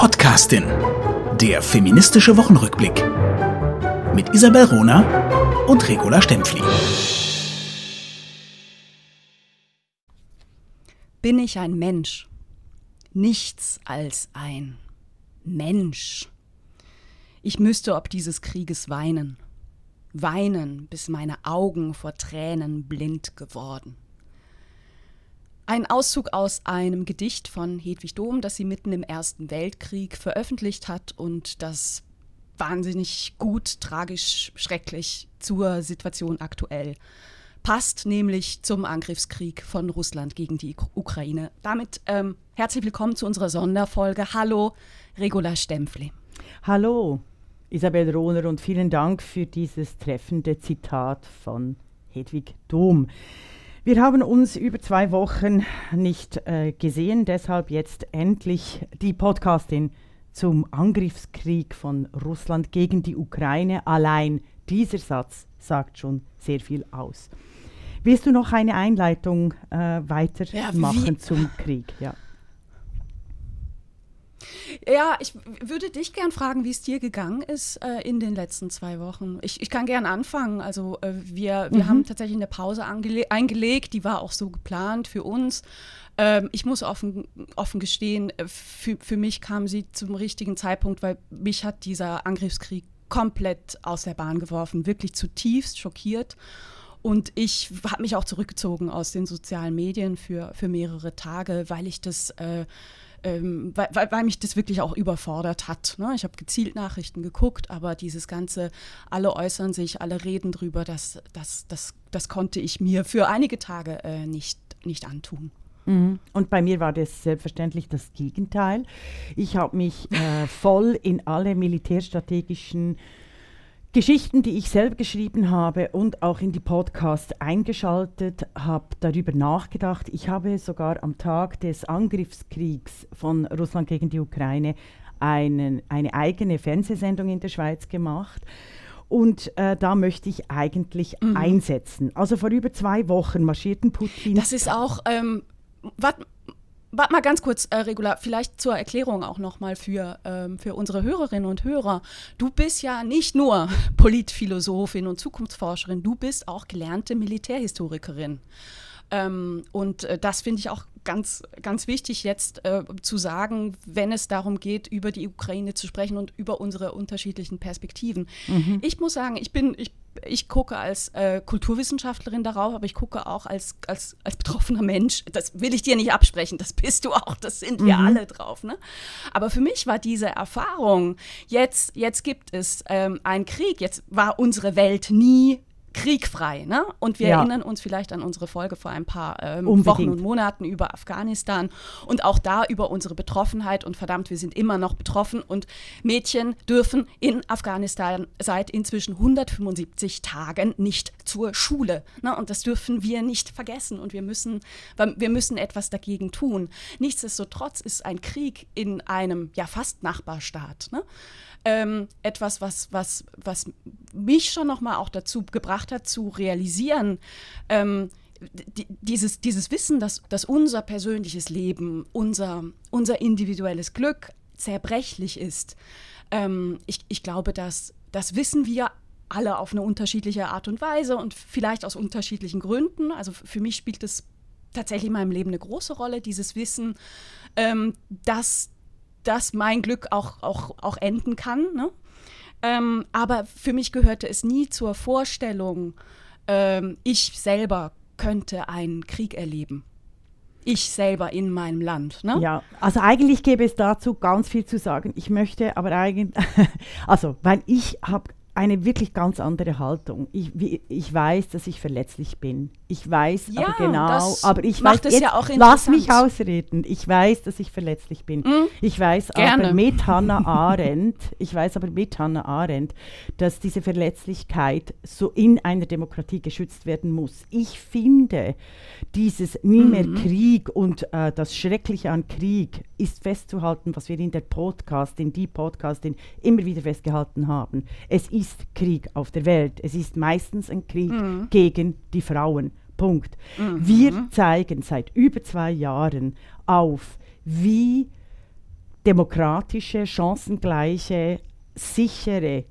Podcastin. Der feministische Wochenrückblick. Mit Isabel Rona und Regula Stempfli. Bin ich ein Mensch? Nichts als ein Mensch. Ich müsste ob dieses Krieges weinen. Weinen, bis meine Augen vor Tränen blind geworden. Ein Auszug aus einem Gedicht von Hedwig Dohm, das sie mitten im Ersten Weltkrieg veröffentlicht hat und das wahnsinnig gut, tragisch, schrecklich zur Situation aktuell passt, nämlich zum Angriffskrieg von Russland gegen die Ukraine. Damit ähm, herzlich willkommen zu unserer Sonderfolge. Hallo, Regula Stempfli. Hallo, Isabel Rohner und vielen Dank für dieses treffende Zitat von Hedwig Dohm. Wir haben uns über zwei Wochen nicht äh, gesehen, deshalb jetzt endlich die Podcastin zum Angriffskrieg von Russland gegen die Ukraine. Allein dieser Satz sagt schon sehr viel aus. Willst du noch eine Einleitung äh, weitermachen ja, zum Krieg? Ja. Ja, ich würde dich gern fragen, wie es dir gegangen ist äh, in den letzten zwei Wochen. Ich, ich kann gern anfangen. Also äh, wir, wir mhm. haben tatsächlich eine Pause eingelegt, die war auch so geplant für uns. Ähm, ich muss offen, offen gestehen, äh, für, für mich kam sie zum richtigen Zeitpunkt, weil mich hat dieser Angriffskrieg komplett aus der Bahn geworfen, wirklich zutiefst schockiert. Und ich habe mich auch zurückgezogen aus den sozialen Medien für, für mehrere Tage, weil ich das äh, ähm, weil, weil, mich das wirklich auch überfordert hat. Ne? Ich habe gezielt Nachrichten geguckt, aber dieses ganze, alle äußern sich, alle reden drüber, das, das, das, das konnte ich mir für einige Tage äh, nicht, nicht antun. Mhm. Und bei mir war das selbstverständlich das Gegenteil. Ich habe mich äh, voll in alle militärstrategischen Geschichten, die ich selber geschrieben habe und auch in die Podcasts eingeschaltet, habe darüber nachgedacht. Ich habe sogar am Tag des Angriffskriegs von Russland gegen die Ukraine einen, eine eigene Fernsehsendung in der Schweiz gemacht. Und äh, da möchte ich eigentlich mhm. einsetzen. Also vor über zwei Wochen marschierten Putin. Das ist auch, ähm, warte Warte mal ganz kurz, äh, Regula, vielleicht zur Erklärung auch nochmal für, ähm, für unsere Hörerinnen und Hörer. Du bist ja nicht nur Politphilosophin und Zukunftsforscherin, du bist auch gelernte Militärhistorikerin. Ähm, und äh, das finde ich auch ganz, ganz wichtig jetzt äh, zu sagen, wenn es darum geht, über die Ukraine zu sprechen und über unsere unterschiedlichen Perspektiven. Mhm. Ich muss sagen, ich bin, ich, ich gucke als äh, Kulturwissenschaftlerin darauf, aber ich gucke auch als, als, als betroffener Mensch. Das will ich dir nicht absprechen, das bist du auch, das sind wir mhm. alle drauf. Ne? Aber für mich war diese Erfahrung, jetzt, jetzt gibt es ähm, einen Krieg, jetzt war unsere Welt nie kriegfrei. Ne? Und wir ja. erinnern uns vielleicht an unsere Folge vor ein paar ähm, Wochen und Monaten über Afghanistan und auch da über unsere Betroffenheit. Und verdammt, wir sind immer noch betroffen. Und Mädchen dürfen in Afghanistan seit inzwischen 175 Tagen nicht zur Schule. Ne? Und das dürfen wir nicht vergessen. Und wir müssen, wir müssen etwas dagegen tun. Nichtsdestotrotz ist ein Krieg in einem ja fast Nachbarstaat. Ne? Ähm, etwas, was, was, was mich schon nochmal auch dazu gebracht hat, zu realisieren, ähm, dieses, dieses Wissen, dass, dass unser persönliches Leben, unser, unser individuelles Glück zerbrechlich ist. Ähm, ich, ich glaube, dass das wissen wir alle auf eine unterschiedliche Art und Weise und vielleicht aus unterschiedlichen Gründen. Also für mich spielt es tatsächlich in meinem Leben eine große Rolle, dieses Wissen, ähm, dass dass mein Glück auch, auch, auch enden kann. Ne? Ähm, aber für mich gehörte es nie zur Vorstellung, ähm, ich selber könnte einen Krieg erleben. Ich selber in meinem Land. Ne? Ja, also eigentlich gäbe es dazu ganz viel zu sagen. Ich möchte aber eigentlich, also, weil ich habe eine wirklich ganz andere Haltung. Ich, ich weiß, dass ich verletzlich bin. Ich weiß ja, aber genau, aber ich weiß, jetzt, ja lass mich ausreden. Ich weiß, dass ich verletzlich bin. Mm, ich weiß gerne. aber mit Hannah Arendt, ich weiß aber mit Hannah Arendt, dass diese Verletzlichkeit so in einer Demokratie geschützt werden muss. Ich finde, dieses nie mehr mhm. Krieg und äh, das Schreckliche an Krieg ist festzuhalten, was wir in der Podcast, in die Podcastin immer wieder festgehalten haben. Es ist Krieg auf der Welt. Es ist meistens ein Krieg mhm. gegen die Frauen. Punkt. Mhm. Wir zeigen seit über zwei Jahren auf, wie demokratische, chancengleiche, sichere,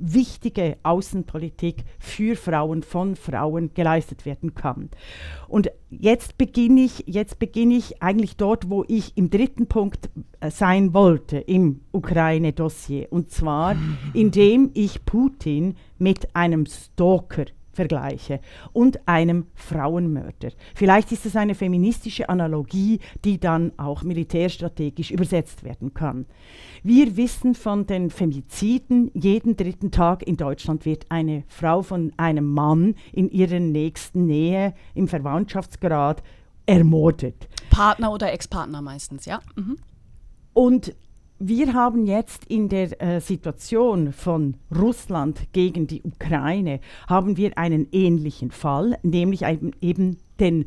wichtige Außenpolitik für Frauen von Frauen geleistet werden kann. Und jetzt beginne ich, jetzt beginne ich eigentlich dort, wo ich im dritten Punkt äh, sein wollte im Ukraine-Dossier. Und zwar, indem ich Putin mit einem Stalker vergleiche und einem Frauenmörder. Vielleicht ist es eine feministische Analogie, die dann auch militärstrategisch übersetzt werden kann. Wir wissen von den Femiziden, jeden dritten Tag in Deutschland wird eine Frau von einem Mann in ihrer nächsten Nähe im Verwandtschaftsgrad ermordet. Partner oder Ex-Partner meistens, ja. Mhm. Und wir haben jetzt in der äh, Situation von Russland gegen die Ukraine, haben wir einen ähnlichen Fall, nämlich eben, eben den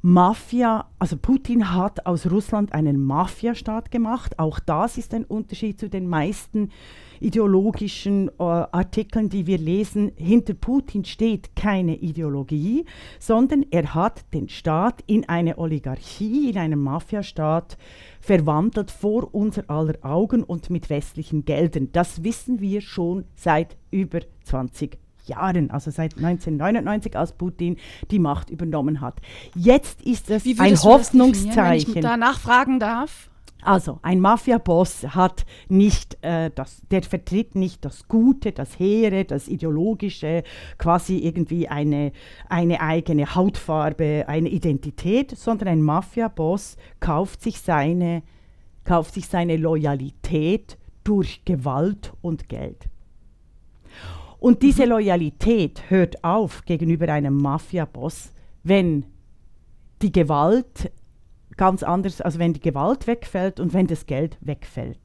Mafia, also Putin hat aus Russland einen Mafiastaat gemacht. Auch das ist ein Unterschied zu den meisten ideologischen äh, Artikeln, die wir lesen. Hinter Putin steht keine Ideologie, sondern er hat den Staat in eine Oligarchie, in einen Mafiastaat verwandelt vor unser aller Augen und mit westlichen Geldern. Das wissen wir schon seit über 20 Jahren. Also seit 1999, als Putin die Macht übernommen hat. Jetzt ist es ein Hoffnungszeichen. Wenn ich da nachfragen darf. Also, ein Mafia-Boss hat nicht äh, das, der vertritt nicht das Gute, das Hehre, das Ideologische, quasi irgendwie eine, eine eigene Hautfarbe, eine Identität, sondern ein Mafia-Boss kauft sich seine, kauft sich seine Loyalität durch Gewalt und Geld. Und diese mhm. Loyalität hört auf gegenüber einem Mafia-Boss, wenn die Gewalt ganz anders, also wenn die Gewalt wegfällt und wenn das Geld wegfällt.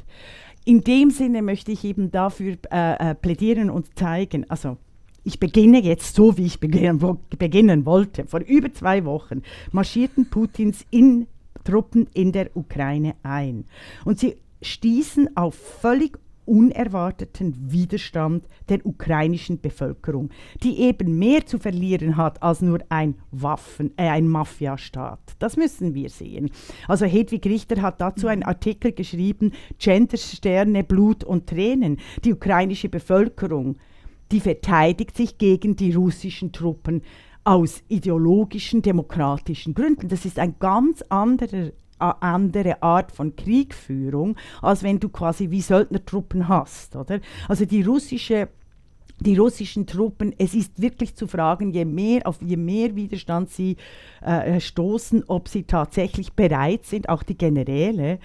In dem Sinne möchte ich eben dafür äh, äh, plädieren und zeigen, also ich beginne jetzt so, wie ich beginnen, wo, beginnen wollte. Vor über zwei Wochen marschierten Putins in Truppen in der Ukraine ein. Und sie stießen auf völlig unerwarteten Widerstand der ukrainischen Bevölkerung, die eben mehr zu verlieren hat als nur ein Waffen, äh, ein Mafiastaat. Das müssen wir sehen. Also Hedwig Richter hat dazu einen Artikel geschrieben, Gendersterne, Blut und Tränen. Die ukrainische Bevölkerung, die verteidigt sich gegen die russischen Truppen aus ideologischen, demokratischen Gründen. Das ist ein ganz anderer andere Art von Kriegführung, als wenn du quasi wie Söldnertruppen hast, oder? Also die russische die russischen Truppen, es ist wirklich zu fragen, je mehr, auf je mehr Widerstand sie äh, stoßen, ob sie tatsächlich bereit sind, auch die Generäle,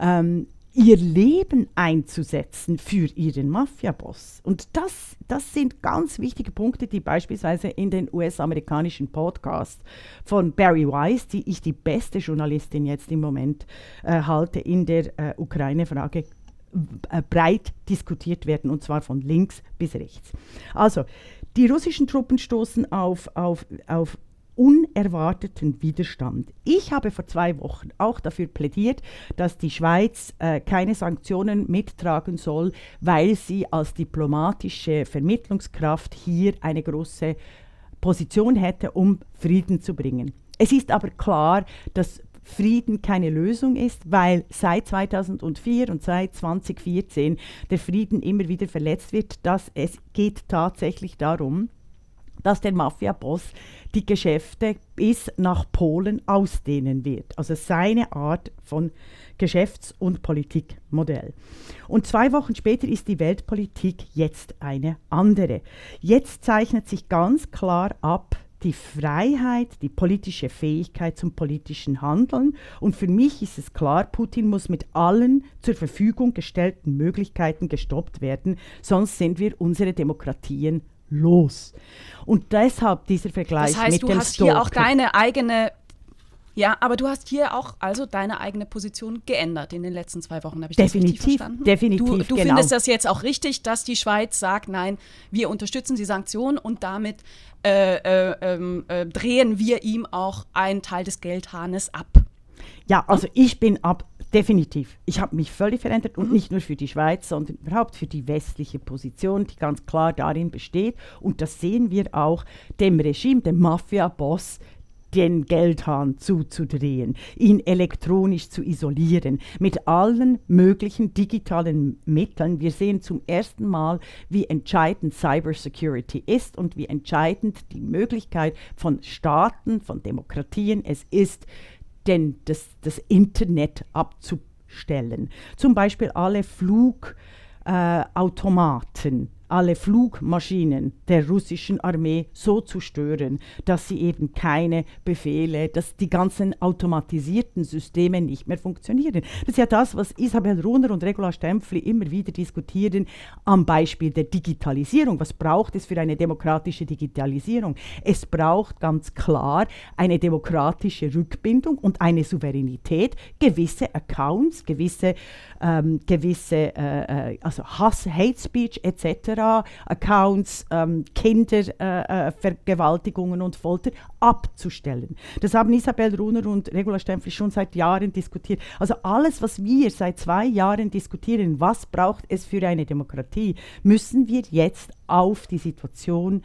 ähm, ihr Leben einzusetzen für ihren Mafia-Boss. Und das, das sind ganz wichtige Punkte, die beispielsweise in den US-amerikanischen Podcast von Barry Weiss, die ich die beste Journalistin jetzt im Moment äh, halte, in der äh, Ukraine-Frage äh, breit diskutiert werden, und zwar von links bis rechts. Also, die russischen Truppen stoßen auf, auf, auf unerwarteten Widerstand. Ich habe vor zwei Wochen auch dafür plädiert, dass die Schweiz äh, keine Sanktionen mittragen soll, weil sie als diplomatische Vermittlungskraft hier eine große Position hätte, um Frieden zu bringen. Es ist aber klar, dass Frieden keine Lösung ist, weil seit 2004 und seit 2014 der Frieden immer wieder verletzt wird. Dass es geht tatsächlich darum, dass der Mafia-Boss die Geschäfte bis nach Polen ausdehnen wird. Also seine Art von Geschäfts- und Politikmodell. Und zwei Wochen später ist die Weltpolitik jetzt eine andere. Jetzt zeichnet sich ganz klar ab, die Freiheit, die politische Fähigkeit zum politischen Handeln. Und für mich ist es klar, Putin muss mit allen zur Verfügung gestellten Möglichkeiten gestoppt werden, sonst sind wir unsere Demokratien los. Und deshalb dieser Vergleich das heißt, mit du dem hast Stalker. hier auch deine eigene ja, aber du hast hier auch also deine eigene Position geändert in den letzten zwei Wochen. Habe ich definitiv, das richtig verstanden? Definitiv, Du, du genau. findest das jetzt auch richtig, dass die Schweiz sagt, nein, wir unterstützen die Sanktionen und damit äh, äh, ähm, äh, drehen wir ihm auch einen Teil des Geldhahnes ab. Ja, also ich bin ab, definitiv. Ich habe mich völlig verändert und Mhm. nicht nur für die Schweiz, sondern überhaupt für die westliche Position, die ganz klar darin besteht. Und das sehen wir auch dem Regime, dem Mafia-Boss, den Geldhahn zuzudrehen, ihn elektronisch zu isolieren, mit allen möglichen digitalen Mitteln. Wir sehen zum ersten Mal, wie entscheidend Cybersecurity ist und wie entscheidend die Möglichkeit von Staaten, von Demokratien es ist, denn das, das Internet abzustellen. Zum Beispiel alle Flugautomaten. Äh, alle Flugmaschinen der russischen Armee so zu stören, dass sie eben keine Befehle, dass die ganzen automatisierten Systeme nicht mehr funktionieren. Das ist ja das, was Isabel Runer und Regula Stempfli immer wieder diskutieren am Beispiel der Digitalisierung. Was braucht es für eine demokratische Digitalisierung? Es braucht ganz klar eine demokratische Rückbindung und eine Souveränität, gewisse Accounts, gewisse, ähm, gewisse äh, äh also Hass, Hate Speech etc Accounts, ähm, Kindervergewaltigungen äh, äh und Folter abzustellen. Das haben Isabel Runer und Regula Stempfli schon seit Jahren diskutiert. Also alles, was wir seit zwei Jahren diskutieren, was braucht es für eine Demokratie, müssen wir jetzt auf die Situation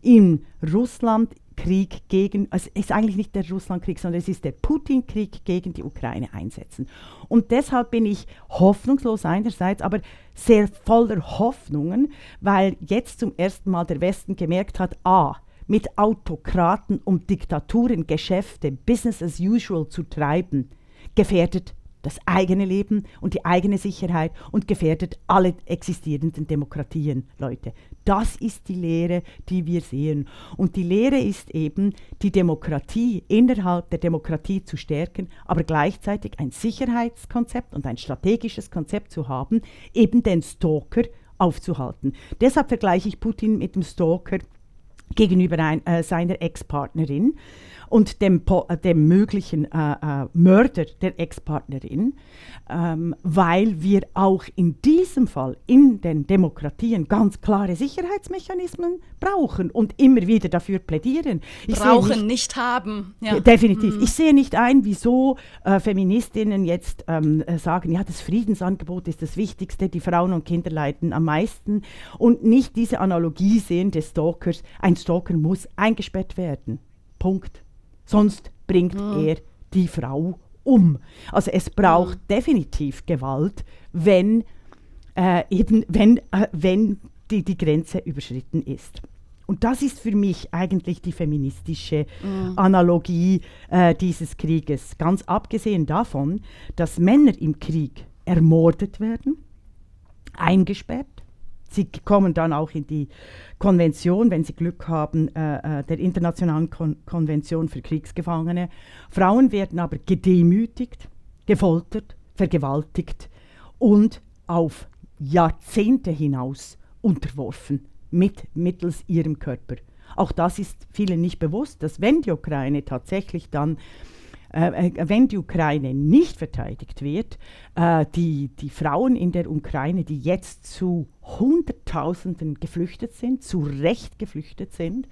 in Russland Krieg gegen, also es ist eigentlich nicht der Russlandkrieg, sondern es ist der Putin-Krieg gegen die Ukraine einsetzen. Und deshalb bin ich hoffnungslos einerseits, aber sehr voller Hoffnungen, weil jetzt zum ersten Mal der Westen gemerkt hat, a, mit Autokraten und Diktaturen Geschäfte, Business as usual zu treiben, gefährdet das eigene Leben und die eigene Sicherheit und gefährdet alle existierenden Demokratien, Leute. Das ist die Lehre, die wir sehen. Und die Lehre ist eben, die Demokratie innerhalb der Demokratie zu stärken, aber gleichzeitig ein Sicherheitskonzept und ein strategisches Konzept zu haben, eben den Stalker aufzuhalten. Deshalb vergleiche ich Putin mit dem Stalker gegenüber ein, äh, seiner Ex-Partnerin und dem, äh, dem möglichen äh, äh, Mörder der Ex-Partnerin, ähm, weil wir auch in diesem Fall in den Demokratien ganz klare Sicherheitsmechanismen brauchen und immer wieder dafür plädieren. Ich brauchen, nicht, nicht, haben. Ja. Definitiv. Mhm. Ich sehe nicht ein, wieso äh, Feministinnen jetzt ähm, äh, sagen, ja, das Friedensangebot ist das Wichtigste, die Frauen und Kinder leiden am meisten und nicht diese Analogie sehen des Stalkers. Ein Stalker muss eingesperrt werden. Punkt. Sonst bringt mhm. er die Frau um. Also es braucht mhm. definitiv Gewalt, wenn, äh, eben, wenn, äh, wenn die, die Grenze überschritten ist. Und das ist für mich eigentlich die feministische mhm. Analogie äh, dieses Krieges. Ganz abgesehen davon, dass Männer im Krieg ermordet werden, eingesperrt, Sie kommen dann auch in die Konvention, wenn Sie Glück haben, äh, äh, der Internationalen Kon Konvention für Kriegsgefangene. Frauen werden aber gedemütigt, gefoltert, vergewaltigt und auf Jahrzehnte hinaus unterworfen mit, mittels ihrem Körper. Auch das ist vielen nicht bewusst, dass wenn die Ukraine tatsächlich dann äh, äh, wenn die Ukraine nicht verteidigt wird, äh, die, die Frauen in der Ukraine, die jetzt zu Hunderttausenden geflüchtet sind, zu Recht geflüchtet sind,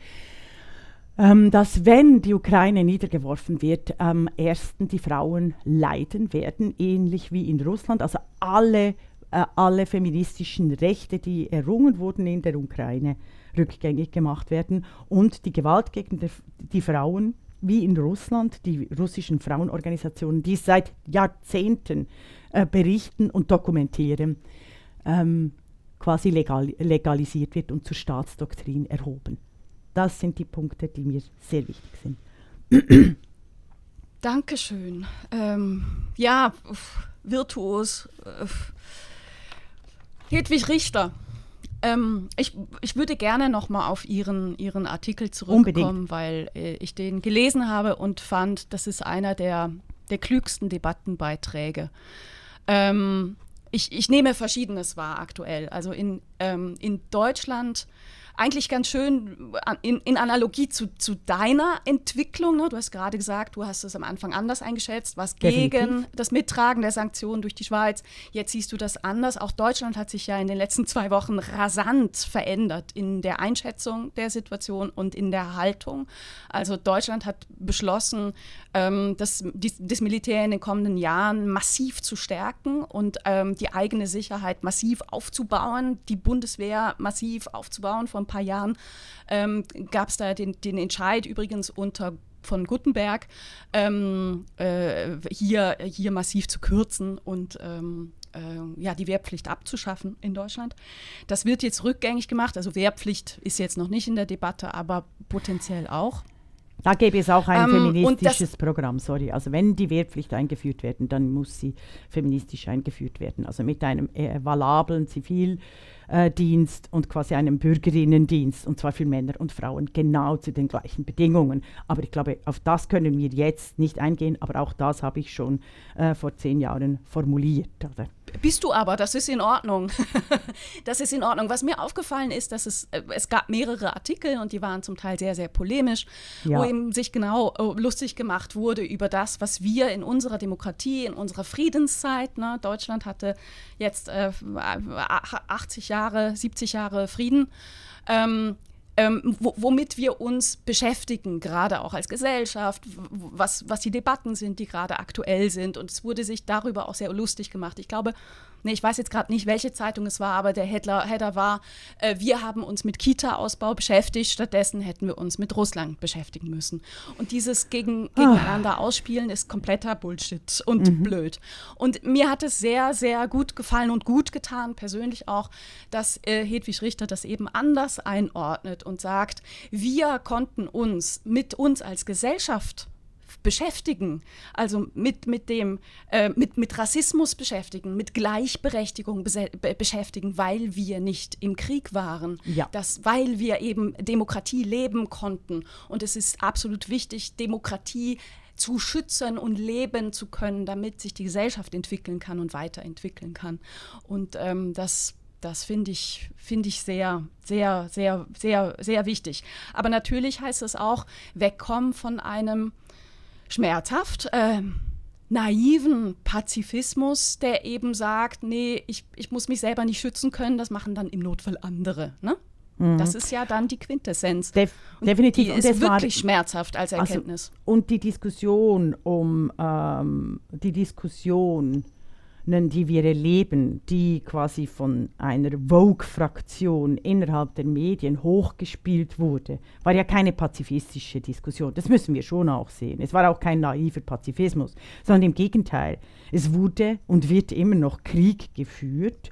ähm, dass wenn die Ukraine niedergeworfen wird, am ersten die Frauen leiden werden, ähnlich wie in Russland. Also alle, äh, alle feministischen Rechte, die errungen wurden in der Ukraine, rückgängig gemacht werden und die Gewalt gegen die Frauen wie in Russland, die russischen Frauenorganisationen, die seit Jahrzehnten äh, berichten und dokumentieren, ähm, quasi legal, legalisiert wird und zur Staatsdoktrin erhoben. Das sind die Punkte, die mir sehr wichtig sind. Dankeschön. Ähm, ja, virtuos. Äh, Hedwig Richter. Ähm, ich, ich würde gerne noch mal auf Ihren, Ihren Artikel zurückkommen, Unbedingt. weil äh, ich den gelesen habe und fand, das ist einer der, der klügsten Debattenbeiträge. Ähm, ich, ich nehme Verschiedenes wahr aktuell. Also in, ähm, in Deutschland eigentlich ganz schön in, in Analogie zu, zu, deiner Entwicklung. Ne? Du hast gerade gesagt, du hast es am Anfang anders eingeschätzt, was gegen das Mittragen der Sanktionen durch die Schweiz. Jetzt siehst du das anders. Auch Deutschland hat sich ja in den letzten zwei Wochen rasant verändert in der Einschätzung der Situation und in der Haltung. Also Deutschland hat beschlossen, ähm, das, die, das Militär in den kommenden Jahren massiv zu stärken und ähm, die eigene Sicherheit massiv aufzubauen, die Bundeswehr massiv aufzubauen. Vor ein paar Jahren ähm, gab es da den, den Entscheid übrigens unter von Gutenberg, ähm, äh, hier, hier massiv zu kürzen und ähm, äh, ja, die Wehrpflicht abzuschaffen in Deutschland. Das wird jetzt rückgängig gemacht. Also Wehrpflicht ist jetzt noch nicht in der Debatte, aber potenziell auch. Da gäbe es auch ein Ähm, feministisches Programm, sorry. Also wenn die Wehrpflicht eingeführt werden, dann muss sie feministisch eingeführt werden. Also mit einem äh, Zivildienst und quasi einem Bürgerinnendienst, und zwar für Männer und Frauen, genau zu den gleichen Bedingungen. Aber ich glaube, auf das können wir jetzt nicht eingehen, aber auch das habe ich schon äh, vor zehn Jahren formuliert. Oder? Bist du aber, das ist in Ordnung. das ist in Ordnung. Was mir aufgefallen ist, dass es, äh, es gab mehrere Artikel und die waren zum Teil sehr, sehr polemisch, Ja. wo eben sich genau äh, lustig gemacht wurde über das, was wir in unserer Demokratie, in unserer Friedenszeit, ne, Deutschland hatte jetzt äh, 80 Jahre, 70 Jahre Frieden, ähm, ähm, wo, womit wir uns beschäftigen, gerade auch als Gesellschaft, was, was die Debatten sind, die gerade aktuell sind. Und es wurde sich darüber auch sehr lustig gemacht. Ich glaube, nee, ich weiß jetzt gerade nicht, welche Zeitung es war, aber der Headler, Header war, äh, wir haben uns mit Kita-Ausbau beschäftigt, stattdessen hätten wir uns mit Russland beschäftigen müssen. Und dieses gegen, gegeneinander ausspielen ist kompletter Bullshit und blöd. Und mir hat es sehr, sehr gut gefallen und gut getan, persönlich auch, dass äh, Hedwig Richter das eben anders einordnet und sagt, wir konnten uns mit uns als Gesellschaft beschäftigen, also mit, mit dem, äh, mit, mit Rassismus beschäftigen, mit Gleichberechtigung be beschäftigen, weil wir nicht im Krieg waren, Ja. das, weil wir eben Demokratie leben konnten. Und es ist absolut wichtig, Demokratie zu schützen und leben zu können, damit sich die Gesellschaft entwickeln kann und weiterentwickeln kann. Und ähm, das das finde ich, finde ich sehr, sehr, sehr, sehr, sehr wichtig. Aber natürlich heißt es auch, wegkommen von einem schmerzhaft ähm, naiven Pazifismus, der eben sagt, nee, ich, ich muss mich selber nicht schützen können, das machen dann im Notfall andere. Ne? Das ist ja dann die Quintessenz. Def Und definitiv. Die Und ist wirklich schmerzhaft als Also, Erkenntnis. und die Diskussion um ähm, die Diskussionen, die wir erleben, die quasi von einer Vogue-Fraktion innerhalb der Medien hochgespielt wurde, war ja keine pazifistische Diskussion. Das müssen wir schon auch sehen. Es war auch kein naiver Pazifismus, sondern im Gegenteil. Es wurde und wird immer noch Krieg geführt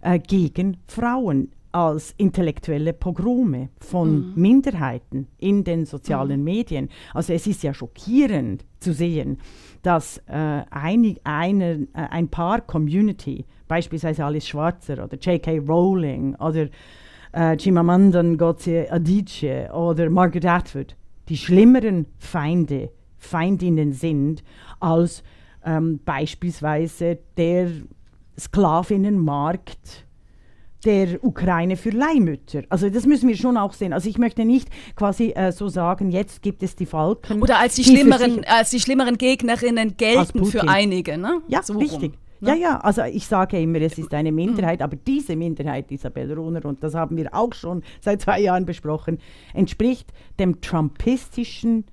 äh, gegen Frauen als intellektuelle Pogrome von Minderheiten in den sozialen Medien. Also es ist ja schockierend zu sehen, dass äh, einig, eine, äh, ein paar Community, beispielsweise Alice Schwarzer oder J.K. Rowling oder äh, Chimamanda Ngozi Adichie oder Margaret Atwood, die schlimmeren Feinde, Feindinnen sind als ähm, beispielsweise der Sklavinnenmarkt der Ukraine für Leihmütter. Also das müssen wir schon auch sehen. Also ich möchte nicht quasi äh, so sagen, jetzt gibt es die Falken. Oder als die, für schlimmeren, als die schlimmeren Gegnerinnen gelten für einige. Ne? ja, So rum, richtig. ne? Ja, ja, also ich sage immer, es ist eine Minderheit, aber diese Minderheit, Isabel Runer, und das haben wir auch schon seit zwei Jahren besprochen, entspricht dem trumpistischen,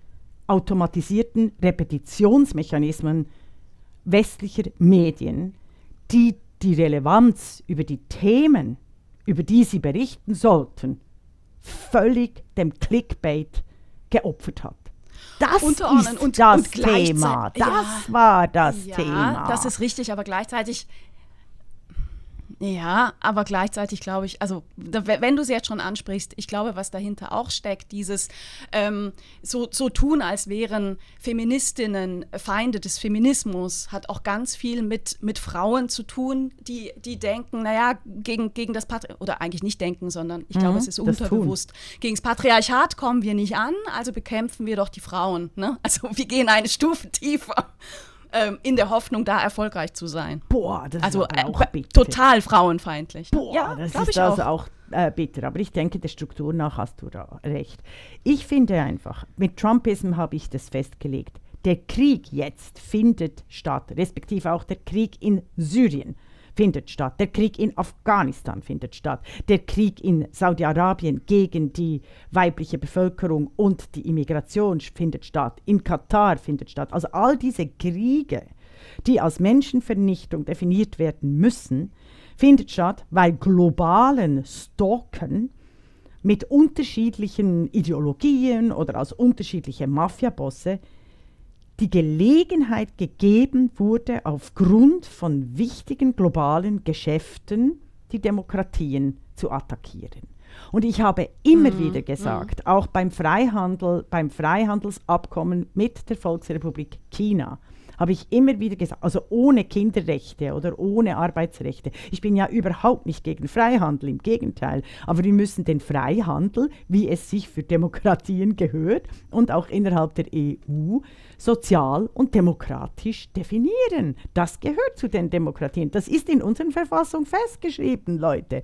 automatisierten Repetitionsmechanismen westlicher Medien, die die Relevanz über die Themen, über die sie berichten sollten, völlig dem Clickbait geopfert hat. Das ist und- das und Thema. Das Ja. war das ja, Thema. das ist richtig, aber gleichzeitig. Ja, aber gleichzeitig glaube ich, also wenn du es jetzt schon ansprichst, ich glaube, was dahinter auch steckt, dieses ähm, so, so tun, als wären Feministinnen Feinde des Feminismus, hat auch ganz viel mit, mit Frauen zu tun, die, die denken, naja, gegen, gegen das Patri oder eigentlich nicht denken, sondern ich glaube, Mhm, es ist unterbewusst. Gegen das Patriarchat kommen wir nicht an, also bekämpfen wir doch die Frauen. Ne? Also wir gehen eine Stufe tiefer. Ähm, in der Hoffnung, da erfolgreich zu sein. Boah, das Also ist äh, auch bitter. total frauenfeindlich. Boah, ja, das ist ich also auch. auch, äh, bitter. Aber ich denke, der Struktur nach hast du da recht. Ich finde einfach, mit Trumpism habe ich das festgelegt. Der Krieg jetzt findet statt, respektive auch der Krieg in Syrien findet statt, der Krieg in Afghanistan findet statt, der Krieg in Saudi-Arabien gegen die weibliche Bevölkerung und die Immigration findet statt, in Katar findet statt. Also all diese Kriege, die als Menschenvernichtung definiert werden müssen, findet statt, weil globalen Stalken mit unterschiedlichen Ideologien oder als unterschiedliche Mafiabosse die Gelegenheit gegeben wurde, aufgrund von wichtigen globalen Geschäften die Demokratien zu attackieren. Und ich habe immer mhm. wieder gesagt, mhm. auch beim Freihandel, beim Freihandelsabkommen mit der Volksrepublik China, habe ich immer wieder gesagt, also ohne Kinderrechte oder ohne Arbeitsrechte. Ich bin ja überhaupt nicht gegen Freihandel, im Gegenteil. Aber wir müssen den Freihandel, wie es sich für Demokratien gehört und auch innerhalb der EU, sozial und demokratisch definieren. Das gehört zu den Demokratien. Das ist in unseren Verfassungen festgeschrieben, Leute.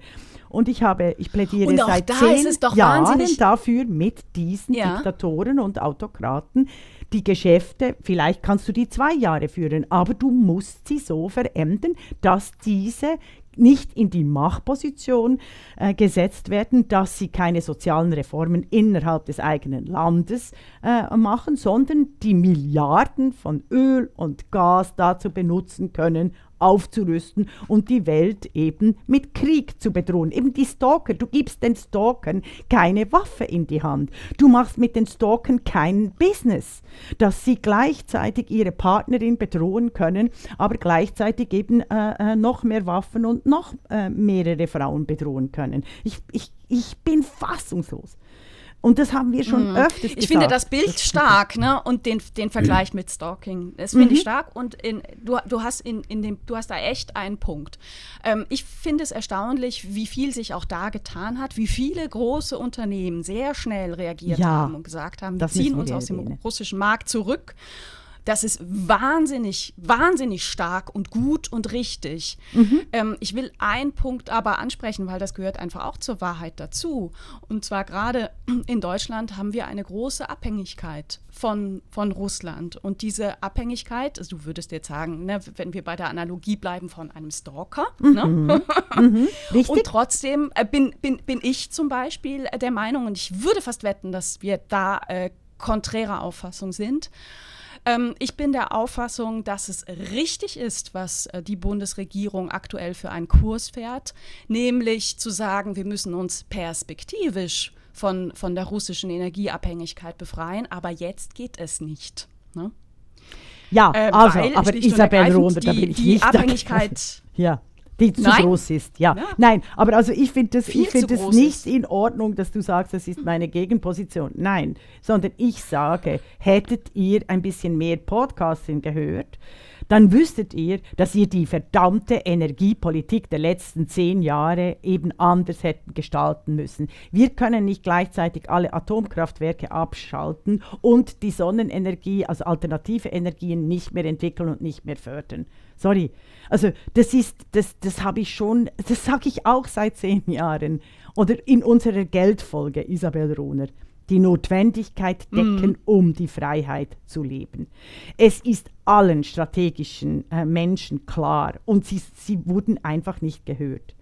Und ich habe, ich plädiere seit zehn Jahren dafür, mit diesen ja. Diktatoren und Autokraten die Geschäfte, vielleicht kannst du die zwei Jahre führen, aber du musst sie so verändern, dass diese nicht in die Machtposition äh, gesetzt werden, dass sie keine sozialen Reformen innerhalb des eigenen Landes äh, machen, sondern die Milliarden von Öl und Gas dazu benutzen können, aufzurüsten und die Welt eben mit Krieg zu bedrohen. Eben die Stalker, du gibst den Stalkern keine Waffe in die Hand. Du machst mit den Stalkern kein Business, dass sie gleichzeitig ihre Partnerin bedrohen können, aber gleichzeitig eben äh, äh, noch mehr Waffen und noch äh, mehrere Frauen bedrohen können. Ich, ich, ich bin fassungslos. Und das haben wir schon mhm. öfters gesagt. Ich finde das Bild stark, ne? Und den, den Vergleich mit Stalking. Das finde mhm. ich stark. Und in, du, du, hast in, in dem, du hast da echt einen Punkt. Ähm, ich finde es erstaunlich, wie viel sich auch da getan hat, wie viele große Unternehmen sehr schnell reagiert ja, haben und gesagt haben, wir ziehen uns aus dem russischen Markt zurück das ist wahnsinnig, wahnsinnig stark und gut und richtig. Mhm. Ähm, ich will einen Punkt aber ansprechen, weil das gehört einfach auch zur Wahrheit dazu. Und zwar gerade in Deutschland haben wir eine große Abhängigkeit von, von Russland. Und diese Abhängigkeit, also du würdest jetzt sagen, ne, wenn wir bei der Analogie bleiben von einem Stalker, mhm. ne? mhm. und trotzdem äh, bin, bin, bin ich zum Beispiel der Meinung, und ich würde fast wetten, dass wir da äh, konträrer Auffassung sind, ähm, ich bin der Auffassung, dass es richtig ist, was äh, die Bundesregierung aktuell für einen Kurs fährt, nämlich zu sagen, wir müssen uns perspektivisch von, von der russischen Energieabhängigkeit befreien, aber jetzt geht es nicht. Ne? Ja, äh, also, aber Isabel Rohner, da bin ich die nicht Abhängigkeit, ja die zu Nein. groß ist. Ja. ja. Nein, aber also ich finde es find nicht ist. in Ordnung, dass du sagst, das ist meine Gegenposition. Nein, sondern ich sage, hättet ihr ein bisschen mehr Podcasting gehört, dann wüsstet ihr, dass ihr die verdammte Energiepolitik der letzten zehn Jahre eben anders hätten gestalten müssen. Wir können nicht gleichzeitig alle Atomkraftwerke abschalten und die Sonnenenergie, also alternative Energien, nicht mehr entwickeln und nicht mehr fördern. Sorry. Also das ist, das, das habe ich schon, das sage ich auch seit zehn Jahren. Oder in unserer Geldfolge, Isabel Rohner. Die Notwendigkeit decken, mm. um die Freiheit zu leben. Es ist allen strategischen äh, Menschen klar und sie, sie wurden einfach nicht gehört,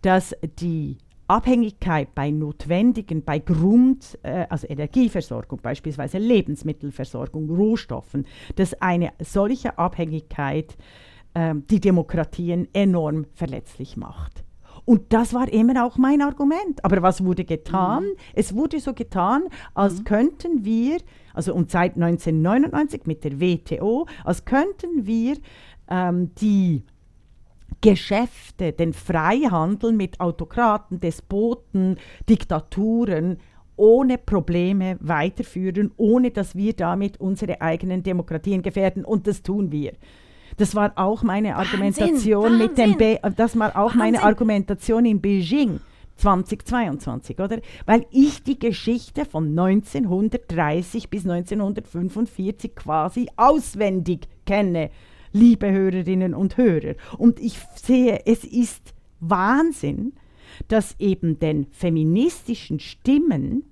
dass die Abhängigkeit bei notwendigen, bei Grund, äh, also Energieversorgung, beispielsweise Lebensmittelversorgung, Rohstoffen, dass eine solche Abhängigkeit äh, die Demokratien enorm verletzlich macht. Und das war immer auch mein Argument. Aber was wurde getan? Mhm. Es wurde so getan, als mhm. könnten wir, also um seit 1999 mit der WTO, als könnten wir ähm, die Geschäfte, den Freihandel mit Autokraten, Despoten, Diktaturen ohne Probleme weiterführen, ohne dass wir damit unsere eigenen Demokratien gefährden. Und das tun wir. Das war auch meine Argumentation Wahnsinn, mit dem Be das war auch Wahnsinn. meine Argumentation in Beijing 2022, oder? Weil ich die Geschichte von 1930 bis 1945 quasi auswendig kenne liebe Hörerinnen und Hörer. Und ich sehe, es ist Wahnsinn, dass eben den feministischen Stimmen,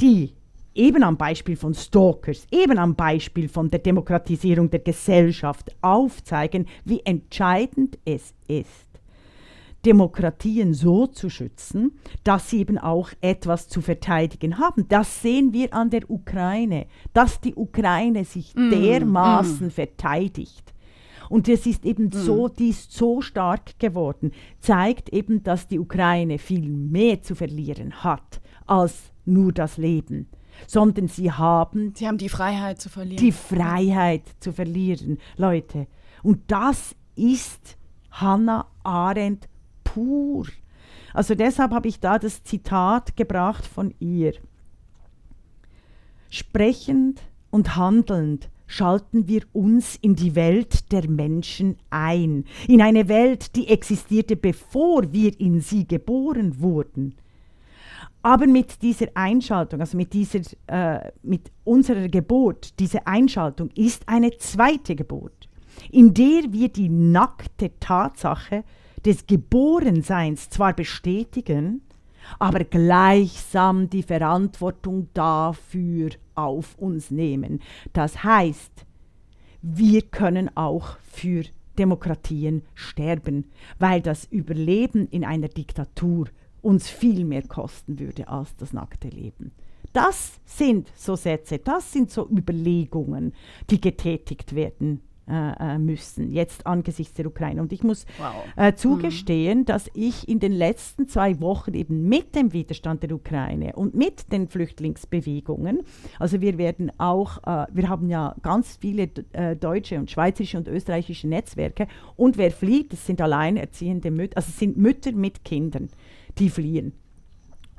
die eben am Beispiel von Stalkers, eben am Beispiel von der Demokratisierung der Gesellschaft aufzeigen, wie entscheidend es ist, Demokratien so zu schützen, dass sie eben auch etwas zu verteidigen haben. Das sehen wir an der Ukraine, dass die Ukraine sich mm, dermaßen mm. verteidigt. Und es ist eben mhm. so, die ist so stark geworden, zeigt eben, dass die Ukraine viel mehr zu verlieren hat als nur das Leben, sondern sie haben Sie haben die Freiheit zu verlieren. die Freiheit zu verlieren, Leute. Und das ist Hannah Arendt pur. Also deshalb habe ich da das Zitat gebracht von ihr. Sprechend und handelnd schalten wir uns in die Welt der Menschen ein, in eine Welt, die existierte, bevor wir in sie geboren wurden. Aber mit dieser Einschaltung, also mit, dieser, äh, mit unserer Geburt, diese Einschaltung ist eine zweite Geburt, in der wir die nackte Tatsache des Geborenseins zwar bestätigen, aber gleichsam die Verantwortung dafür auf uns nehmen. Das heißt, wir können auch für Demokratien sterben, weil das Überleben in einer Diktatur uns viel mehr kosten würde als das nackte Leben. Das sind so Sätze, das sind so Überlegungen, die getätigt werden äh, äh, müssen, jetzt angesichts der Ukraine. Und ich muss Wow. äh, zugestehen, dass ich in den letzten zwei Wochen eben mit dem Widerstand der Ukraine und mit den Flüchtlingsbewegungen, also wir werden auch, äh, wir haben ja ganz viele äh, deutsche und schweizerische und österreichische Netzwerke und wer flieht, das sind alleinerziehende Mütter, also es sind Mütter mit Kindern, die fliehen.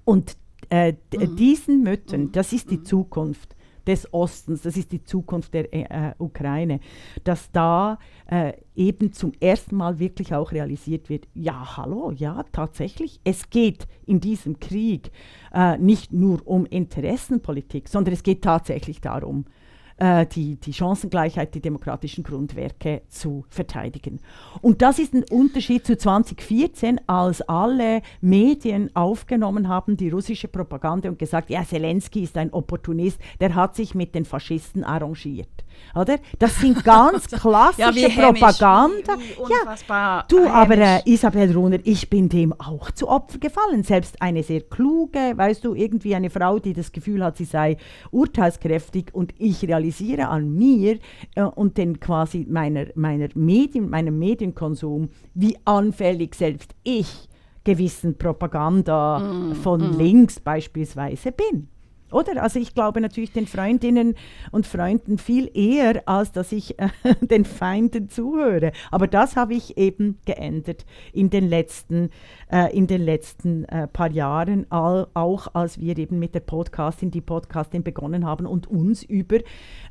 Und äh, d- diesen Müttern, das ist die Zukunft des Ostens, das ist die Zukunft der äh, äh, Ukraine, dass da äh, eben zum ersten Mal wirklich auch realisiert wird, ja, hallo, ja, tatsächlich, es geht in diesem Krieg äh, nicht nur um Interessenpolitik, sondern es geht tatsächlich darum, äh, die, die Chancengleichheit, die demokratischen Grundwerke zu verteidigen. Und das ist ein Unterschied zu 2014, als alle Medien aufgenommen haben, die russische Propaganda und gesagt, ja, Zelensky ist ein Opportunist, der hat sich mit den Faschisten arrangiert. Oder? Das sind ganz klassische Ja, Propaganda. ja, du, aber äh. Isabel Runer, ich bin dem auch zu Opfer gefallen. Selbst eine sehr kluge, weißt du, irgendwie eine Frau, die das Gefühl hat, sie sei urteilskräftig und ich realisiere an mir äh, und den quasi meiner, meiner Medien, meinem Medienkonsum, wie anfällig selbst ich gewissen Propaganda Mm, von links beispielsweise bin. Oder? Also ich glaube natürlich den Freundinnen und Freunden viel eher, als dass ich äh, den Feinden zuhöre. Aber das habe ich eben geändert in den letzten, äh, in den letzten äh, paar Jahren, all, auch als wir eben mit der Podcastin, die Podcastin begonnen haben und uns über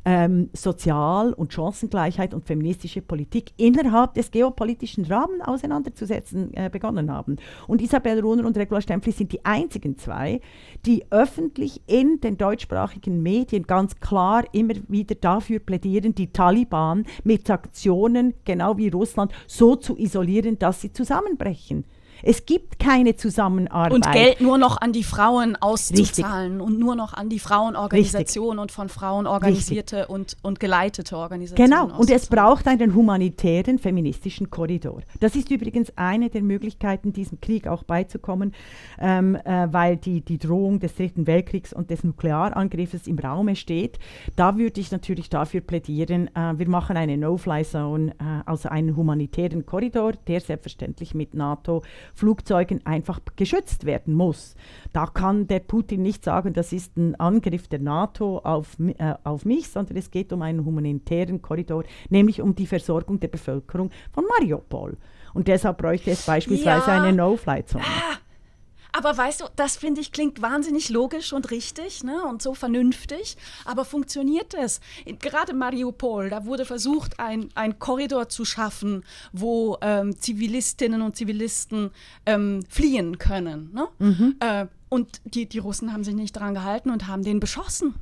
ähm, Sozial- und Chancengleichheit und feministische Politik innerhalb des geopolitischen Rahmens auseinanderzusetzen äh, begonnen haben. Und Isabel Runer und Regula Stempfli sind die einzigen zwei, die öffentlich in den deutschsprachigen Medien ganz klar immer wieder dafür plädieren, die Taliban mit Sanktionen, genau wie Russland, so zu isolieren, dass sie zusammenbrechen. Es gibt keine Zusammenarbeit. Und Geld nur noch an die Frauen auszuzahlen und nur noch an die Frauenorganisationen und von Frauen organisierte und, und geleitete Organisationen. Genau, und es braucht einen humanitären feministischen Korridor. Das ist übrigens eine der Möglichkeiten, diesem Krieg auch beizukommen, ähm, äh, weil die, die Drohung des Dritten Weltkriegs und des Nuklearangriffes im Raume steht. Da würde ich natürlich dafür plädieren, äh, wir machen eine No-Fly-Zone, äh, also einen humanitären Korridor, der selbstverständlich mit NATO-Flugzeugen einfach geschützt werden muss. Da kann der Putin nicht sagen, das ist ein Angriff der NATO auf, äh, auf mich, sondern es geht um einen humanitären Korridor, nämlich um die Versorgung der Bevölkerung von Mariupol. Und deshalb bräuchte es beispielsweise Ja. eine No-Fly-Zone. Aber weißt du, das finde ich klingt wahnsinnig logisch und richtig ne, und so vernünftig. Aber funktioniert es? In- Gerade Mariupol, da wurde versucht, ein, ein Korridor zu schaffen, wo ähm, Zivilistinnen und Zivilisten ähm, fliehen können. Ne? Mhm. Äh, und die, die Russen haben sich nicht dran gehalten und haben den beschossen.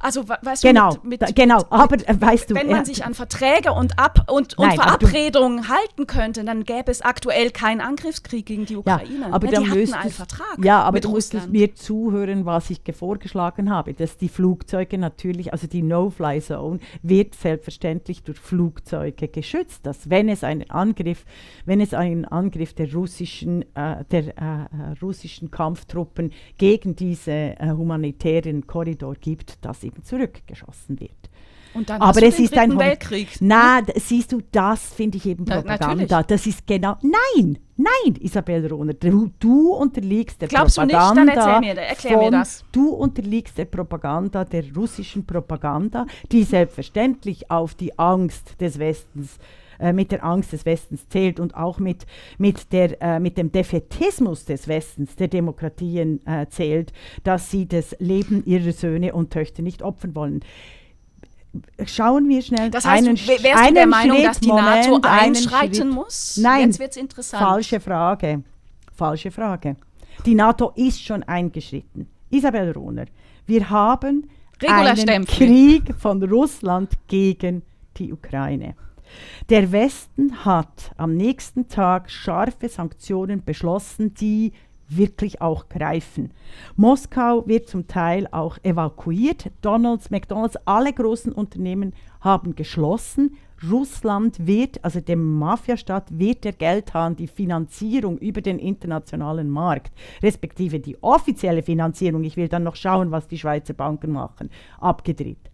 Also, we- weißt Genau, du, mit, da, mit, genau. Aber weißt du, wenn man sich an Verträge und, Ab und, und Nein, aber du- Verabredungen halten könnte, dann gäbe es aktuell keinen Angriffskrieg gegen die Ja, Ukraine. aber ne? dann die hatten müsstest, einen Vertrag Ja, aber mit du Russland. mir zuhören, was ich ge- vorgeschlagen habe. Dass die Flugzeuge natürlich, also die No-Fly-Zone wird selbstverständlich durch Flugzeuge geschützt. Dass wenn es einen Angriff, wenn es einen Angriff der russischen, äh, der äh, äh, russischen Kampftruppen gegen diesen äh, humanitären Korridor gibt, dass eben zurückgeschossen wird. Und dann Aber es ist ein Weltkrieg. Na, d- siehst du, das finde ich eben Na, Propaganda. natürlich. das ist genau. Nein, nein, Isabel Rohner, du, du unterliegst der Glaubst du nicht? Propaganda. Dann erzähl mir- erklär mir von, das. Du unterliegst der Propaganda, der russischen Propaganda, die selbstverständlich auf die Angst des Westens äh, mit der Angst des Westens zählt und auch mit, mit, der, äh, mit dem Defetismus des Westens, der Demokratien äh, zählt, dass sie das Leben ihrer Söhne und Töchter nicht opfern wollen. Schauen wir schnell Das heißt, einen, wärst du der einen Meinung, Schritt, dass die Moment, NATO einen einschreiten muss? Nein, Jetzt wird's interessant. Falsche Frage. Falsche Frage. Die NATO ist schon eingeschritten. Isabel Rohner, wir haben Regula einen. Krieg von Russland gegen die Ukraine. Der Westen hat am nächsten Tag scharfe Sanktionen beschlossen, die wirklich auch greifen. Moskau wird zum Teil auch evakuiert. Donalds, McDonalds, alle großen Unternehmen haben geschlossen. Russland wird, also dem Mafiastaat, wird der Geldhahn die Finanzierung über den internationalen Markt, respektive die offizielle Finanzierung, ich will dann noch schauen, was die Schweizer Banken machen, abgedreht.